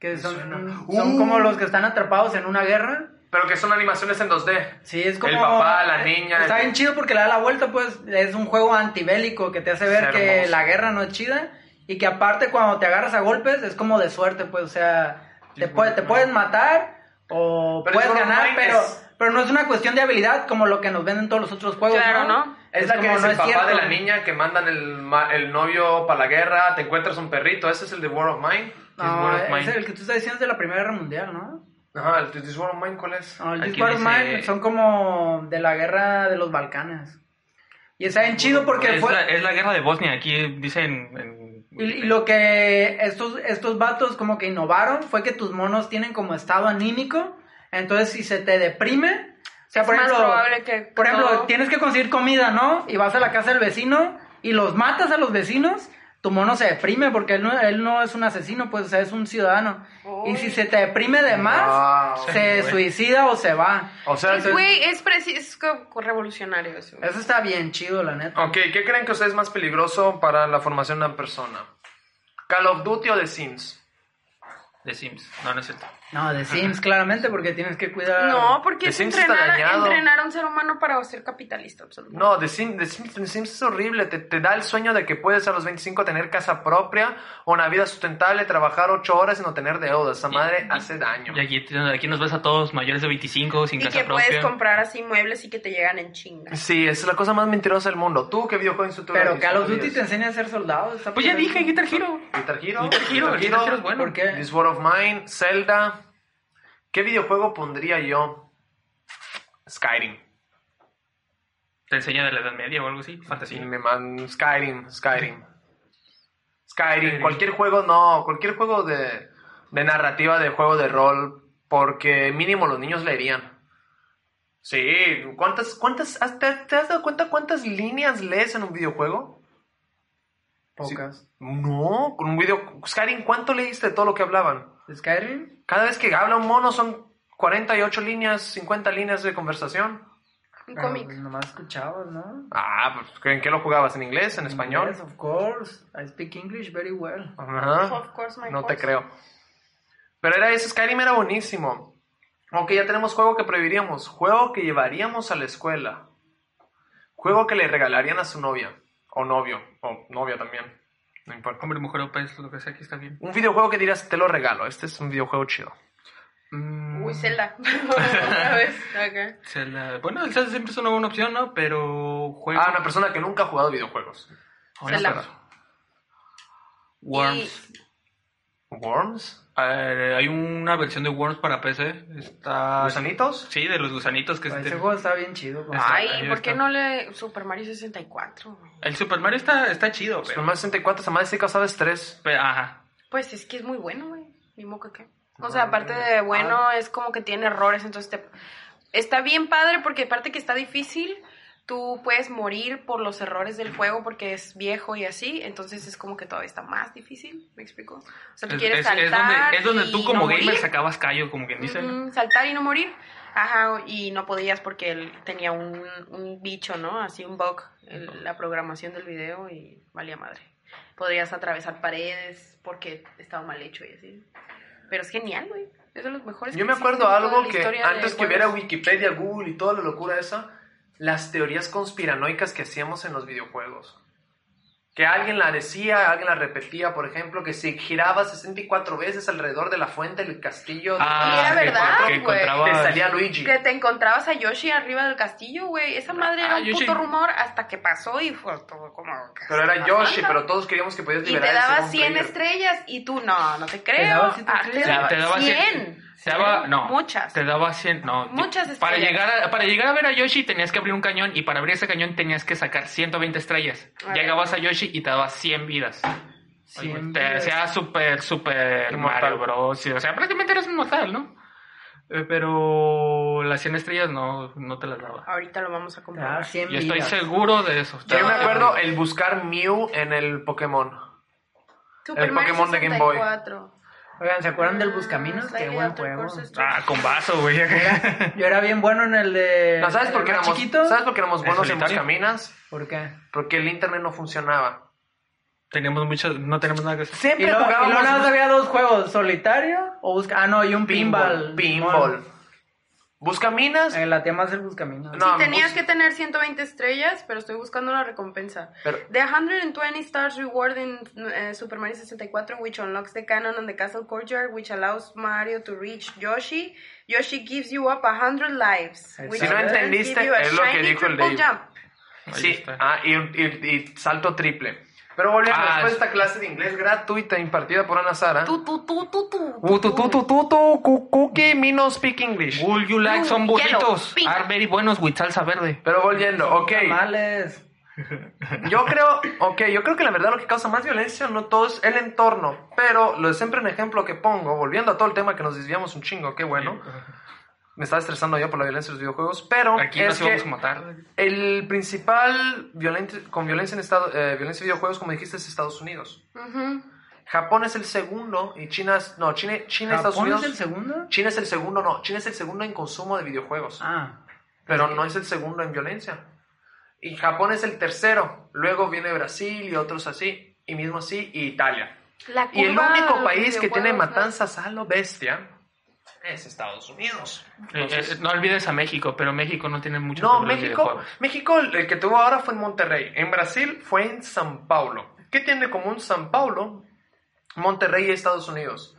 Que son, son Uh. como los que están atrapados en una guerra. Pero que son animaciones en 2D. Sí, es como... El papá, la niña. Está bien chido porque le da la vuelta, pues. Es un juego antibélico que te hace ver Es que la guerra no es chida. Y que aparte cuando te agarras a golpes es como de suerte, pues. O sea, te, puede- te puedes matar o Pero puedes es ganar, pero, es- pero no es una cuestión de habilidad como lo que nos venden todos los otros juegos, Claro, ¿no? ¿no? Es, la que como, es no el papá cierto. de la niña que mandan el, el novio para la guerra, te encuentras un perrito, ese es el de War of Mine. No, War of es el que tú estás diciendo es de la Primera Guerra Mundial, ¿no? Ajá, el This War of Mine, ¿cuál es? No, el Aquí This War of dice- Mine son como de la guerra de los Balcanes. Y está bien chido porque es, fue... la, es la guerra de Bosnia, aquí dicen... En, Y, y lo que estos, estos vatos como que innovaron fue que tus monos tienen como estado anímico. Entonces, si se te deprime, o sea, Es por más ejemplo, probable que por ejemplo, tienes que conseguir comida, ¿no? Y vas a la casa del vecino y los matas a los vecinos. Tu mono se deprime porque él no, él no es un asesino, pues, o sea, es un ciudadano. Y si se te deprime de más, Wow. se suicida o se va. O sea, Es, güey, es, es revolucionario eso. Eso está bien chido, la neta. ok, ¿qué creen que usted es más peligroso para la formación de una persona? ¿Call of Duty o The Sims? De Sims. No, no es cierto. No, de Sims, claramente, porque tienes que cuidar. No, porque es entrenar, dañado. entrenar a un ser humano para ser capitalista, absolutamente. No, The Sims, The Sims, The Sims es horrible. Te, te da el sueño de que puedes a los 25 tener casa propia, una vida sustentable, trabajar 8 horas y no tener deudas. Esa madre hace daño. Y aquí, aquí nos ves a todos mayores de 25, sin y casa que propia. puedes comprar así muebles y que te llegan en chinga. Sí, es la cosa más mentirosa del mundo. ¿Tú qué videojuego instructor Pero? Call of Duty te enseña a ser soldado. Pues ya dije, Guitar Hero. Guitar Hero. Guitar Hero, el Guitar Hero es bueno. ¿Por qué? This War of Mine, Zelda. ¿Qué videojuego pondría yo? Skyrim. Te enseña de la Edad Media o algo así. Sí, Fantasía. me man- Skyrim, Skyrim. Skyrim, cualquier juego, no, cualquier juego de, de narrativa, de juego de rol, porque mínimo los niños leerían. Sí, ¿cuántas, cuántas, has- te, te has dado cuenta cuántas líneas lees en un videojuego? Pocas. No, con un video, Skyrim, ¿cuánto leíste de todo lo que hablaban? ¿Skyrim? Cada vez que habla un mono son 48 líneas, 50 líneas de conversación. Un cómic. nomás escuchabas, ¿no? Ah, pues ¿en qué lo jugabas? ¿En inglés? ¿En español? Yes, of course. I speak English very well. Ajá. Of course, my No te course. creo. Pero era eso, Skyrim era buenísimo. Aunque ya tenemos juego que prohibiríamos. Juego que llevaríamos a la escuela. Juego que le regalarían a su novia. O novio. O novia también. No importa. Hombre, mujer o pez, lo que sea, aquí está bien. Un videojuego que dirás, te lo regalo. Este es un videojuego chido. Mm, Uy, Zelda. Otra vez. acá. Zelda. Bueno, el Zelda siempre es una buena opción, ¿no? Pero juego... Ah, una persona que nunca ha jugado videojuegos. Zelda. Worms. ¿Worms? Eh, hay una versión de Worms para PC. Está... ¿Gusanitos? Sí, de los gusanitos que... Ese se- juego está bien chido. pues. Ah, Ay, ¿por está. qué no le. Super Mario 64? güey? El Super Mario está, está chido, Super pero... Mario 64, esa madre sí causaba estrés. pero- Ajá. Pues es que es muy bueno, güey. Ni moco que. O sea, aparte de bueno, es como que tiene errores, entonces te... Está bien padre porque aparte que está difícil, tú puedes morir por los errores del juego porque es viejo y así, entonces es como que todavía está más difícil, ¿me explico? O sea, tú Es, quieres es- es saltar donde, es donde y tú como no gamer morir. sacabas callo, como quien dice. Ujú, saltar y no morir. Ajá, y no podías porque él tenía un, un bicho, ¿no? Así un bug en la programación del video y valía madre. Podrías atravesar paredes porque estaba mal hecho y así. Pero es genial, güey. Es de los mejores. Yo que me acuerdo algo que antes que hubiera Wikipedia, Google y toda la locura esa, las teorías conspiranoicas que hacíamos en los videojuegos. Que alguien la decía, alguien la repetía, por ejemplo, que si giraba 64 veces alrededor de la fuente del castillo, de- Ah, Y era verdad, güey. te salía Luigi. Que te encontrabas a Yoshi arriba del castillo, güey. Esa madre era Ah, un Yoshi. puto rumor hasta que pasó y fue todo como... Pero era Yoshi, falta. pero todos queríamos que podías Y liberar te el daba second 100 player. estrellas y tú, no, no te creo. daba 100 Ah, te te daba 100. 100. Te daba, no. Muchas. Te daba 100, no. Muchas Para estrellas. llegar, a, para llegar a ver a Yoshi tenías que abrir un cañón y para abrir ese cañón tenías que sacar 120 estrellas. A. Llegabas a Yoshi y te daba 100 vidas. Cien Oye, te vidas. hacía súper, súper. Mario Bros. O sea, prácticamente eres inmortal, ¿no? Eh, pero las 100 estrellas no, no te las daba. Ahorita lo vamos a Ah, comprobar. 100 Yo estoy seguro de eso. Yo me acuerdo el buscar Mew en el Pokémon. Super el Mario Pokémon de Game Boy. 64. Oigan, ¿se acuerdan del Ah, Buscaminos? Qué buen juego. Ah, con vaso, güey. Yo era bien bueno en el de... No, ¿sabes por qué éramos, chiquito? ¿sabes por qué éramos ¿El buenos en? Buscaminas? ¿Por qué? Porque el internet no funcionaba. Teníamos muchas, no tenemos nada que hacer. Y Siempre y jugábamos luego nada más había dos juegos, solitario o busca... Ah, no, y un pinball. pinball. Pinball. Buscaminas. Eh, la tía más el Buscaminos. No, Sí, tenías bus- que tener 120 estrellas, pero estoy buscando la recompensa. Pero- The 120 stars reward in eh, Super Mario 64, which unlocks the cannon on the castle courtyard, which allows Mario to reach Yoshi. Yoshi gives you up 100 lives. which Si no entendiste, es lo que dijo el Dave. jump. Sí, ah, y, y- y salto triple. Pero volviendo, Ah, después de esta clase de inglés gratuita impartida por Ana Sara. Tu, tu, tu, tu, tu. Uh, tu, tu, tu, tu, tu, cu- cookie, me no speak English. Would you like some burritos? Are very buenos with salsa verde. Pero volviendo, ok. Tamales. Yo creo, ok, yo creo que la verdad lo que causa más violencia no todo es el entorno, pero lo de siempre un ejemplo que pongo, volviendo a todo el tema que nos desviamos un chingo, qué bueno. Me estaba estresando yo por la violencia de los videojuegos, pero Aquí es nos que a matar. el principal violente- con violencia en estado, eh, violencia de videojuegos, como dijiste, es Estados Unidos. Ujú. Japón es el segundo y China es, no, China, China Estados ¿Japón Unidos. es el segundo? China es el segundo, no, China es el segundo en consumo de videojuegos, Ah. pero no es el segundo en violencia. Y Japón es el tercero, luego viene Brasil y otros así, y mismo así, y Italia. La Y el único país que tiene matanzas a lo bestia es Estados Unidos. Eh, Entonces- eh, no olvides a México, pero México no tiene mucho No, México. México, el que tuvo ahora fue en Monterrey. En Brasil fue en San Paulo. ¿Qué tiene como un San Paulo, Monterrey y Estados Unidos?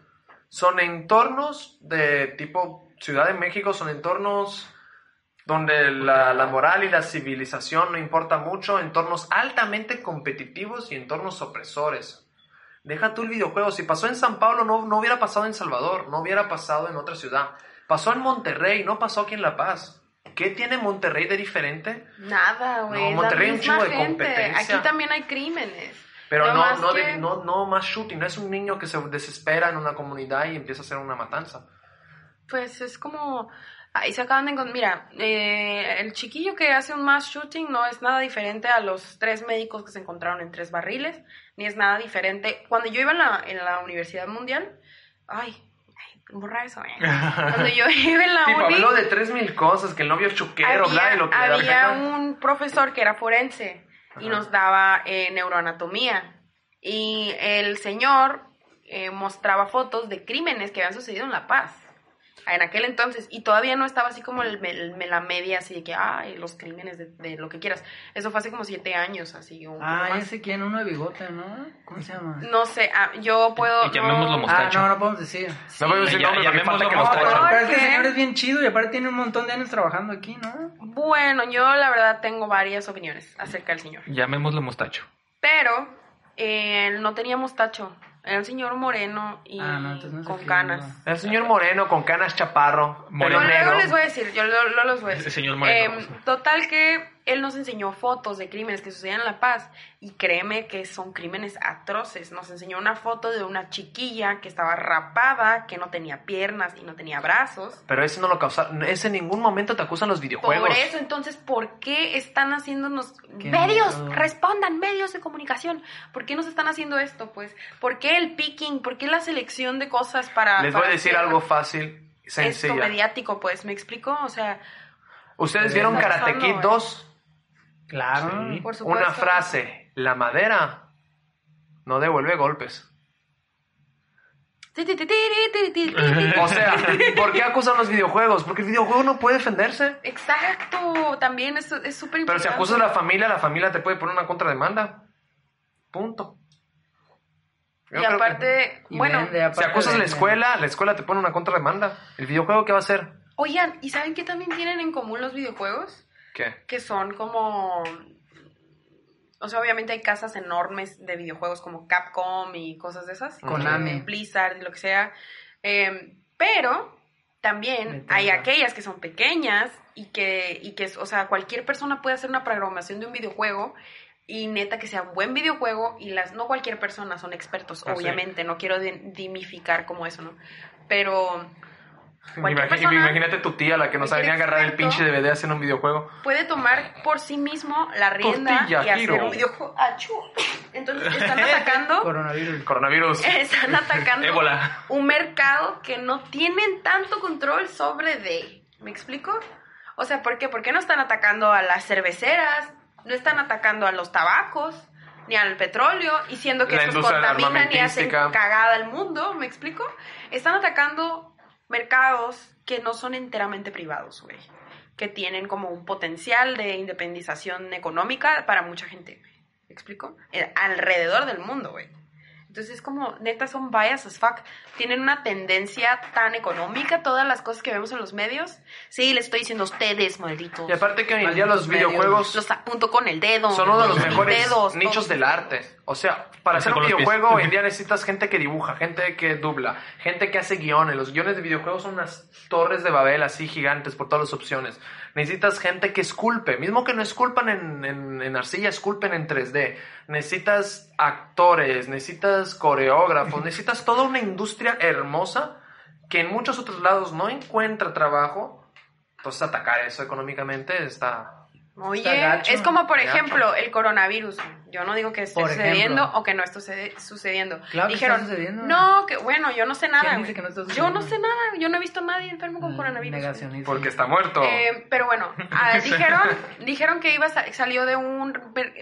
Son entornos de tipo Ciudad de México, son entornos donde la, la moral y la civilización no importa mucho, entornos altamente competitivos y entornos opresores. Deja tú el videojuego. Si pasó en San Pablo, no, no hubiera pasado en Salvador, no hubiera pasado en otra ciudad. Pasó en Monterrey, no pasó aquí en La Paz. ¿Qué tiene Monterrey de diferente? Nada, güey. No, es Monterrey la un chingo de competencia. Aquí también hay crímenes. Pero Nada no, más no, que- de- no, no más shooting, no es un niño que se desespera en una comunidad y empieza a hacer una matanza. Pues es como. Ahí se acaban de encontrar. Mira, eh, el chiquillo que hace un mass shooting no es nada diferente a los tres médicos que se encontraron en tres barriles, ni es nada diferente. Cuando yo iba en la, en la Universidad Mundial. Ay, ay, borra eso, eh. Cuando yo iba en la Tipo, uni. habló de tres mil cosas, que el novio chuquero, bla, y había, lo que había un profesor que era forense y nos daba eh, neuroanatomía. Y el señor eh, mostraba fotos de crímenes que habían sucedido en La Paz. En aquel entonces, y todavía no estaba así como el, el- la media, así de que, ay, los crímenes de, de lo que quieras. Eso fue hace como siete años, así. un poco Ah, más. ese quién, uno de bigote, ¿no? ¿Cómo se llama? No sé, ah, yo puedo. Y llamémoslo no- mostacho. Ah, no, no podemos decir. No podemos decir nombre llamémoslo mostacho. ¿Por Pero es que el qué? señor es bien chido y aparte tiene un montón de años trabajando aquí, ¿no? Bueno, yo la verdad tengo varias opiniones acerca del señor. Llamémoslo mostacho. Pero eh, él no tenía mostacho. Era un señor moreno y Ah, no, no con canas. El señor moreno con canas chaparro, Moreno. Bueno, luego negro. les voy a decir, yo lo, lo- los voy a decir. Señor moreno, Em, sí. total que él nos enseñó fotos de crímenes que sucedían en La Paz y créeme que son crímenes atroces. Nos enseñó una foto de una chiquilla que estaba rapada, que no tenía piernas y no tenía brazos. Pero ese no lo causa, ese en ningún momento te acusan los videojuegos. Por eso, entonces, ¿por qué están haciéndonos Qué medios? miedo. Respondan, medios de comunicación. ¿Por qué nos están haciendo esto? Pues, ¿por qué el picking? ¿Por qué la selección de cosas para... Les voy a decir hacer algo fácil, Esto sencilla. mediático, pues, ¿me explico? O sea, ¿Ustedes Eh, vieron Karate Kid eh. 2? Claro. Sí. por supuesto. Una frase, la madera no devuelve golpes. O sea, ¿por qué acusan los videojuegos? Porque el videojuego no puede defenderse. Exacto, también es es súper Pero importante. si acusas a la familia, la familia te puede poner una contrademanda. Punto. Yo Y que- aparte, Y bueno, si acusas a la escuela, la escuela te pone una contrademanda. ¿El videojuego qué va a hacer? oigan, ¿y saben qué también tienen en común los videojuegos? ¿Qué? Que son como... O sea, obviamente hay casas enormes de videojuegos como Capcom y cosas de esas. Konami. Eh, Blizzard y lo que sea. Eh, pero también hay aquellas que son pequeñas y que, y que, o sea, cualquier persona puede hacer una programación de un videojuego y neta que sea un buen videojuego y las no cualquier persona son expertos, Ah, sí. obviamente, no quiero de- dimificar como eso, ¿no? Pero persona Imagínate tu tía, la que no cualquier sabía agarrar el pinche DVD haciendo un videojuego. puede tomar por sí mismo la rienda Tortilla, y hacer giro. un videojuego. ¡Achú! Entonces están atacando Coronavirus. Coronavirus. están atacando Ébola. un mercado que no tienen tanto control sobre de. ¿Me explico? O sea, ¿por qué? ¿Por qué no están atacando a las cerveceras? No están atacando a los tabacos, ni al petróleo, y siendo que La estos contaminan y hacen cagada al mundo, ¿me explico? Están atacando mercados que no son enteramente privados, güey. Que tienen como un potencial de independización económica para mucha gente. ¿Me explico? Eh, alrededor del mundo, güey. Entonces es como, neta, son bias as fuck. Tienen una tendencia tan económica, todas las cosas que vemos en los medios. Sí, les estoy diciendo a ustedes, malditos. Y aparte que hoy en día los medios. videojuegos Los apunto con el dedo. son uno de los mejores dedos, nichos del arte. O sea, para Así hacer un videojuego hoy en día necesitas gente que dibuja, gente que dubla, gente que hace guiones. Los guiones de videojuegos son unas torres de Babel así gigantes por todas las opciones. Necesitas gente que esculpe, mismo que no esculpan en, en, en arcilla, esculpen en 3D. Necesitas actores, necesitas coreógrafos, necesitas toda una industria hermosa que en muchos otros lados no encuentra trabajo Entonces atacar eso económicamente está... Oye, Está gacho. es como por Gacho. ejemplo el coronavirus. Yo no digo que esté Por sucediendo ejemplo. o que no esté sucediendo. Claro que Dijeron, está sucediendo. no, que bueno, yo no sé nada. ¿Quién dice que no está yo no sé nada, yo no he visto a nadie enfermo con Mm, coronavirus. Porque está muerto. Eh, pero bueno, ah, dijeron, dijeron que iba salió de un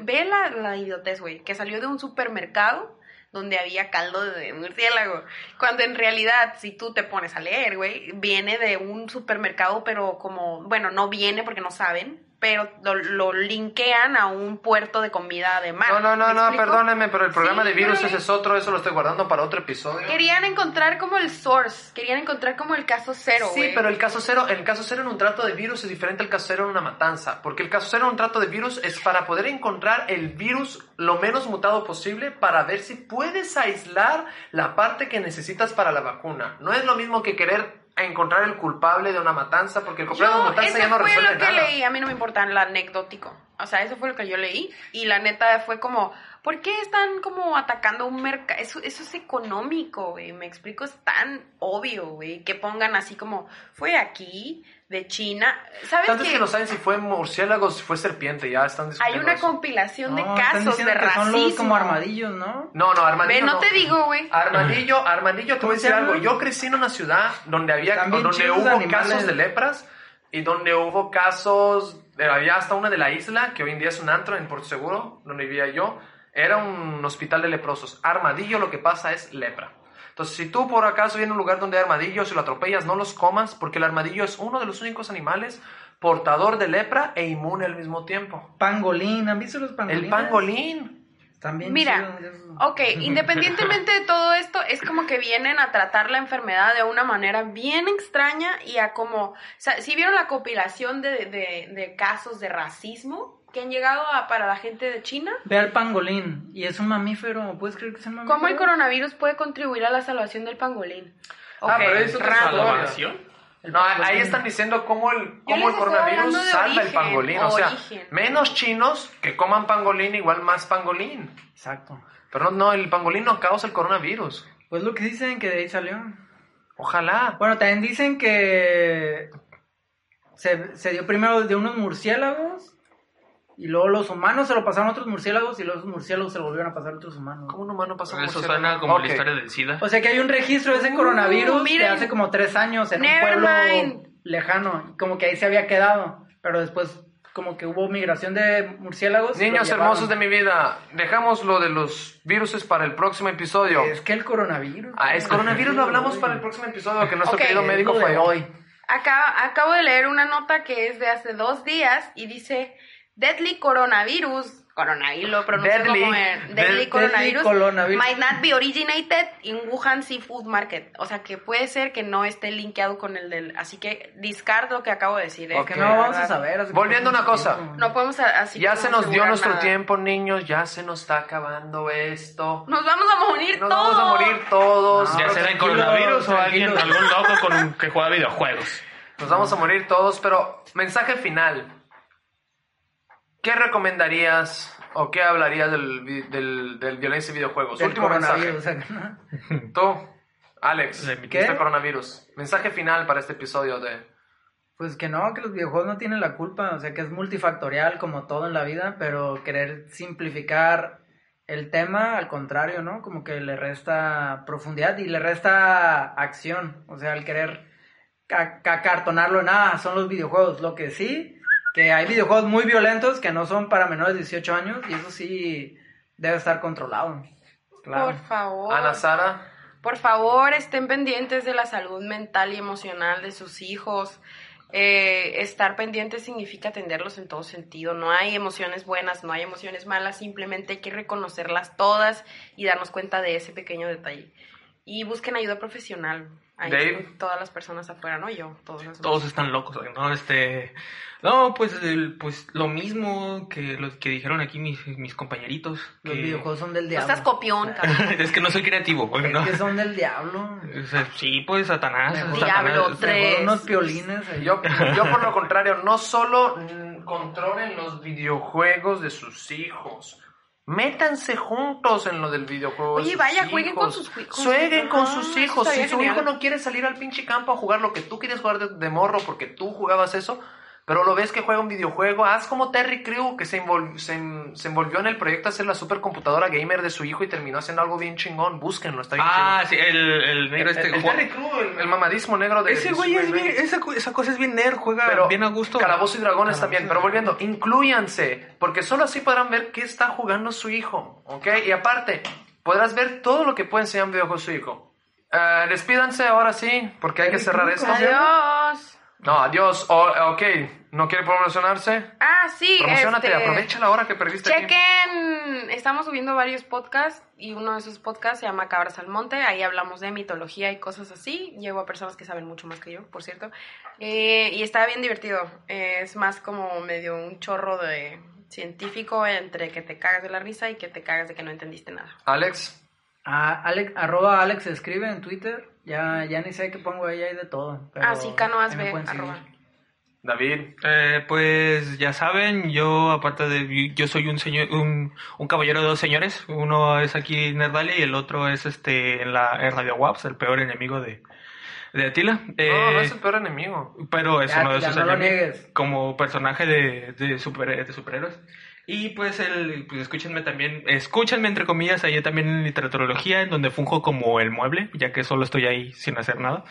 ve la, la idiotez, güey, que salió de un supermercado donde había caldo de murciélago. Cuando en realidad, si tú te pones a leer, güey, viene de un supermercado, pero como, bueno, no viene porque no saben, pero lo, lo linkean a un puerto de comida de mar. No, no, no, ¿Me no, explico? perdóneme, pero el programa Sí, de virus ese es otro, eso lo estoy guardando para otro episodio. Querían encontrar como el source, querían encontrar como el caso cero, Sí, pero el caso cero, el caso cero en un trato de virus es diferente al caso cero en una matanza, porque el caso cero en un trato de virus es para poder encontrar el virus lo menos mutado posible para ver si puedes aislar la parte que necesitas para la vacuna. No es lo mismo que querer encontrar el culpable de una matanza, porque el culpable de una matanza eso ya no fue resuelve lo que nada. leí, a mí no me importa lo anecdótico. O sea, eso fue lo que yo leí. Y la neta fue como, ¿por qué están como atacando un mercado? Eso, eso es económico, güey. Me explico, es tan obvio, güey. Que pongan así como, fue aquí, de China. ¿Sabes Tanto qué? que no saben si fue murciélago o si fue serpiente, ya están Hay una eso. compilación de No, casos de que racismo. Son los como armadillos, ¿no? No, no, armadillo Ve, no, no. te digo, güey. Armadillo, armadillo, te voy a ¿Cómo decir algo. Yo crecí en una ciudad donde había, También donde hubo animales. casos de lepras y donde hubo casos, había hasta una de la isla, que hoy en día es un antro en Puerto Seguro, donde vivía yo, era un hospital de leprosos. Armadillo lo que pasa es lepra. Entonces, si tú por acaso vienes a un lugar donde hay armadillos y lo atropellas, no los comas, porque el armadillo es uno de los únicos animales portador de lepra e inmune al mismo tiempo. Pangolín, ¿han visto los pangolines? El pangolín. Bien Mira, chidos esos. ok, independientemente de todo esto, es como que vienen a tratar la enfermedad de una manera bien extraña y a como, o sea, si vieron la compilación de, de- de casos de racismo que han llegado a, para la gente de China, Ve al pangolín. Y es un mamífero. ¿Puedes creer que es un mamífero? ¿cómo el coronavirus puede contribuir a la salvación del pangolín? Ah, pero es otra ¿Salvación? No, ahí están diciendo cómo el, cómo el coronavirus salva el pangolín. O sea, origen. menos chinos que coman pangolín, igual más pangolín. Exacto. Pero no, no, el pangolín no causa el coronavirus. Pues lo que dicen que de ahí salió. Ojalá. Bueno, también dicen que se, se dio primero de unos murciélagos y luego los humanos se lo pasaron a otros murciélagos y luego los murciélagos se lo volvieron a pasar a otros humanos. ¿Cómo un humano pasa un Eso murciélago? suena como la historia del SIDA. O sea que hay un registro de ese Uh, coronavirus de miren. hace como tres años en un pueblo mind. lejano, como que ahí se había quedado, pero después como que hubo migración de murciélagos. Niños hermosos de mi vida, dejamos lo de los viruses para el próximo episodio. Es que el coronavirus. Ah, es coronavirus, lo hablamos para el próximo episodio, que nuestro Ok, querido médico de falló. hoy. Acá, acabo de leer una nota que es de hace dos días y dice Deadly Coronavirus. Coronavirus lo pronuncio Deadly. como en- Dead- Deadly Coronavirus. coronavirus. Might not be originated in Wuhan Seafood Market. O sea que puede ser que no esté linkeado con el del. Así que discard lo que acabo de decir. ¿eh? Que no vamos a saber. Volviendo a una cosa. tiempo. No podemos así. Ya se nos dio nuestro nada. tiempo, niños, ya se nos está acabando esto. Nos vamos a morir Nos todos. vamos a morir todos. No, ya sea de tranquilo, coronavirus o alguien, algún loco con un- que juega videojuegos. Nos vamos a morir todos, pero mensaje final. ¿Qué recomendarías o qué hablarías del, del, del violencia en videojuegos? Del Último mensaje. coronavirus. o sea, ¿no? Tú, Alex, De mi- ¿qué? Coronavirus. Mensaje final para este episodio de... Pues que no, que los videojuegos no tienen la culpa, o sea que es multifactorial como todo en la vida, pero querer simplificar el tema, al contrario, ¿no? Como que le resta profundidad y le resta acción, o sea, al querer ca- ca- acartonarlo en, ah, son los videojuegos, lo que sí, que hay videojuegos muy violentos que no son para menores de 18 años y eso sí debe estar controlado. Claro. Por favor. Ana Sara, Por favor, estén pendientes de la salud mental y emocional de sus hijos. Eh, estar pendientes significa atenderlos en todo sentido. No hay emociones buenas, no hay emociones malas, simplemente hay que reconocerlas todas y darnos cuenta de ese pequeño detalle. Y busquen ayuda profesional. Ahí Dave. todas las personas afuera, no yo, todos. los Todos están locos, ¿no? Este, no, pues, el- pues lo mismo que lo que dijeron aquí mis, mis compañeritos. Los que- videojuegos son del No diablo. estás copión, cabrón. es que no soy creativo, güey, Es ¿no? que son del diablo. O sea, Sí, pues Satanás. Mejor- Diablo, Satanás. tres. Unos piolines. ahí. yo, yo por lo contrario, no solo controlen los videojuegos de sus hijos, Métanse juntos en lo del videojuego. de Oye, sus vaya, jueguen con sus hijos. Jueguen con sus hijos. Si estaría su hijo no quiere salir al pinche campo a jugar lo que tú quieres jugar de, de morro porque tú jugabas eso, pero lo ves que juega un videojuego, haz como Terry Crew que se, envol- se, se envolvió en el proyecto de hacer la supercomputadora gamer de su hijo y terminó haciendo algo bien chingón. Búsquenlo, está bien Ah, sí, el, el chingón. negro El, este. el Juan- Terry Crew, el, el mamadismo negro de Ese güey es bien, esa, esa cosa es bien nerd, juega Pero bien a gusto. Calabozo y dragones Calabozo también. y Pero volviendo, incluyanse, porque solo así podrán ver qué está jugando su hijo, ¿ok? Y aparte, podrás ver todo lo que puede enseñar un videojuego su hijo. Eh, despídanse ahora sí, porque hay que cerrar esto. Adiós. No, adiós. O- ok, ¿no quiere promocionarse? Ah, sí. Promocionate, este, aprovecha la hora que perdiste aquí. Chequen, estamos subiendo varios podcasts y uno de esos podcasts se llama Cabras al Monte. Ahí hablamos de mitología y cosas así. Llevo a personas que saben mucho más que yo, por cierto. Eh, y está bien divertido. Eh, es más como medio un chorro de científico entre que te cagas de la risa y que te cagas de que no entendiste nada. Alex, Ah, Alex, arroba Alex escribe en Twitter. Ya, ya ni sé qué pongo ahí, hay de todo. pero Ah, sí, Canoas B, arroba. David, Eh, pues ya saben, yo aparte de yo soy un señor, un, un caballero de dos señores. Uno es aquí en Nerdalia y el otro es este en la en Radio Waps, el peor enemigo de, de Atila. no, Eh, no es el peor enemigo. pero es Ya, uno de sus no lo enemigos niegues. como personaje de, de, super- de superhéroes. Y pues el, pues escúchenme también, escúchenme entre comillas, ahí también en literaturología, en donde funjo como el mueble, ya que solo estoy ahí sin hacer nada.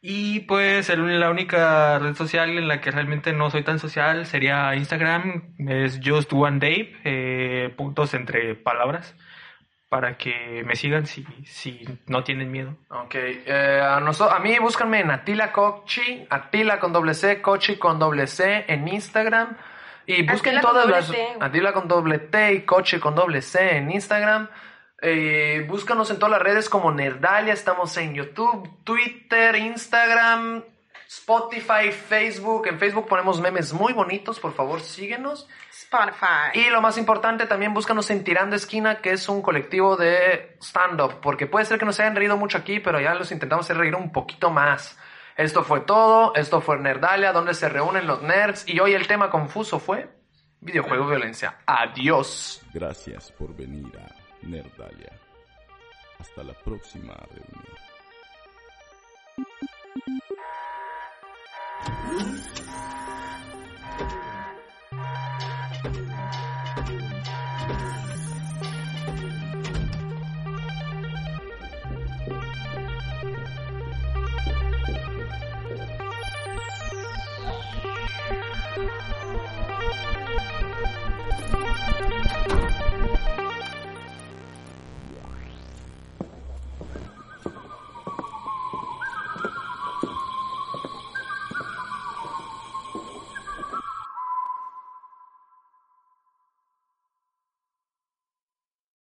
Y pues el- la única red social en la que realmente no soy tan social sería Instagram, es just one Dave, eh, puntos entre palabras, para que me sigan si, si no tienen miedo. Ok, eh, a, a mí búscanme en Atila Cochi, Atila con doble C, Cochi con doble C en Instagram. Y busquen Atila con todas las... T. Con doble T y Cochi con doble C en Instagram. Eh, búscanos en todas las redes como Nerdalia, estamos en YouTube, Twitter, Instagram, Spotify, Facebook. En Facebook ponemos memes muy bonitos, por favor síguenos. Spotify. Y lo más importante, también búscanos en Tirando Esquina, que es un colectivo de stand-up, porque puede ser que nos hayan reído mucho aquí, pero ya los intentamos hacer reír un poquito más. Esto fue todo, esto fue Nerdalia, donde se reúnen los nerds, y hoy el tema confuso fue videojuego violencia. Adiós. Gracias por venir a Nerdalia. Hasta la próxima reunión.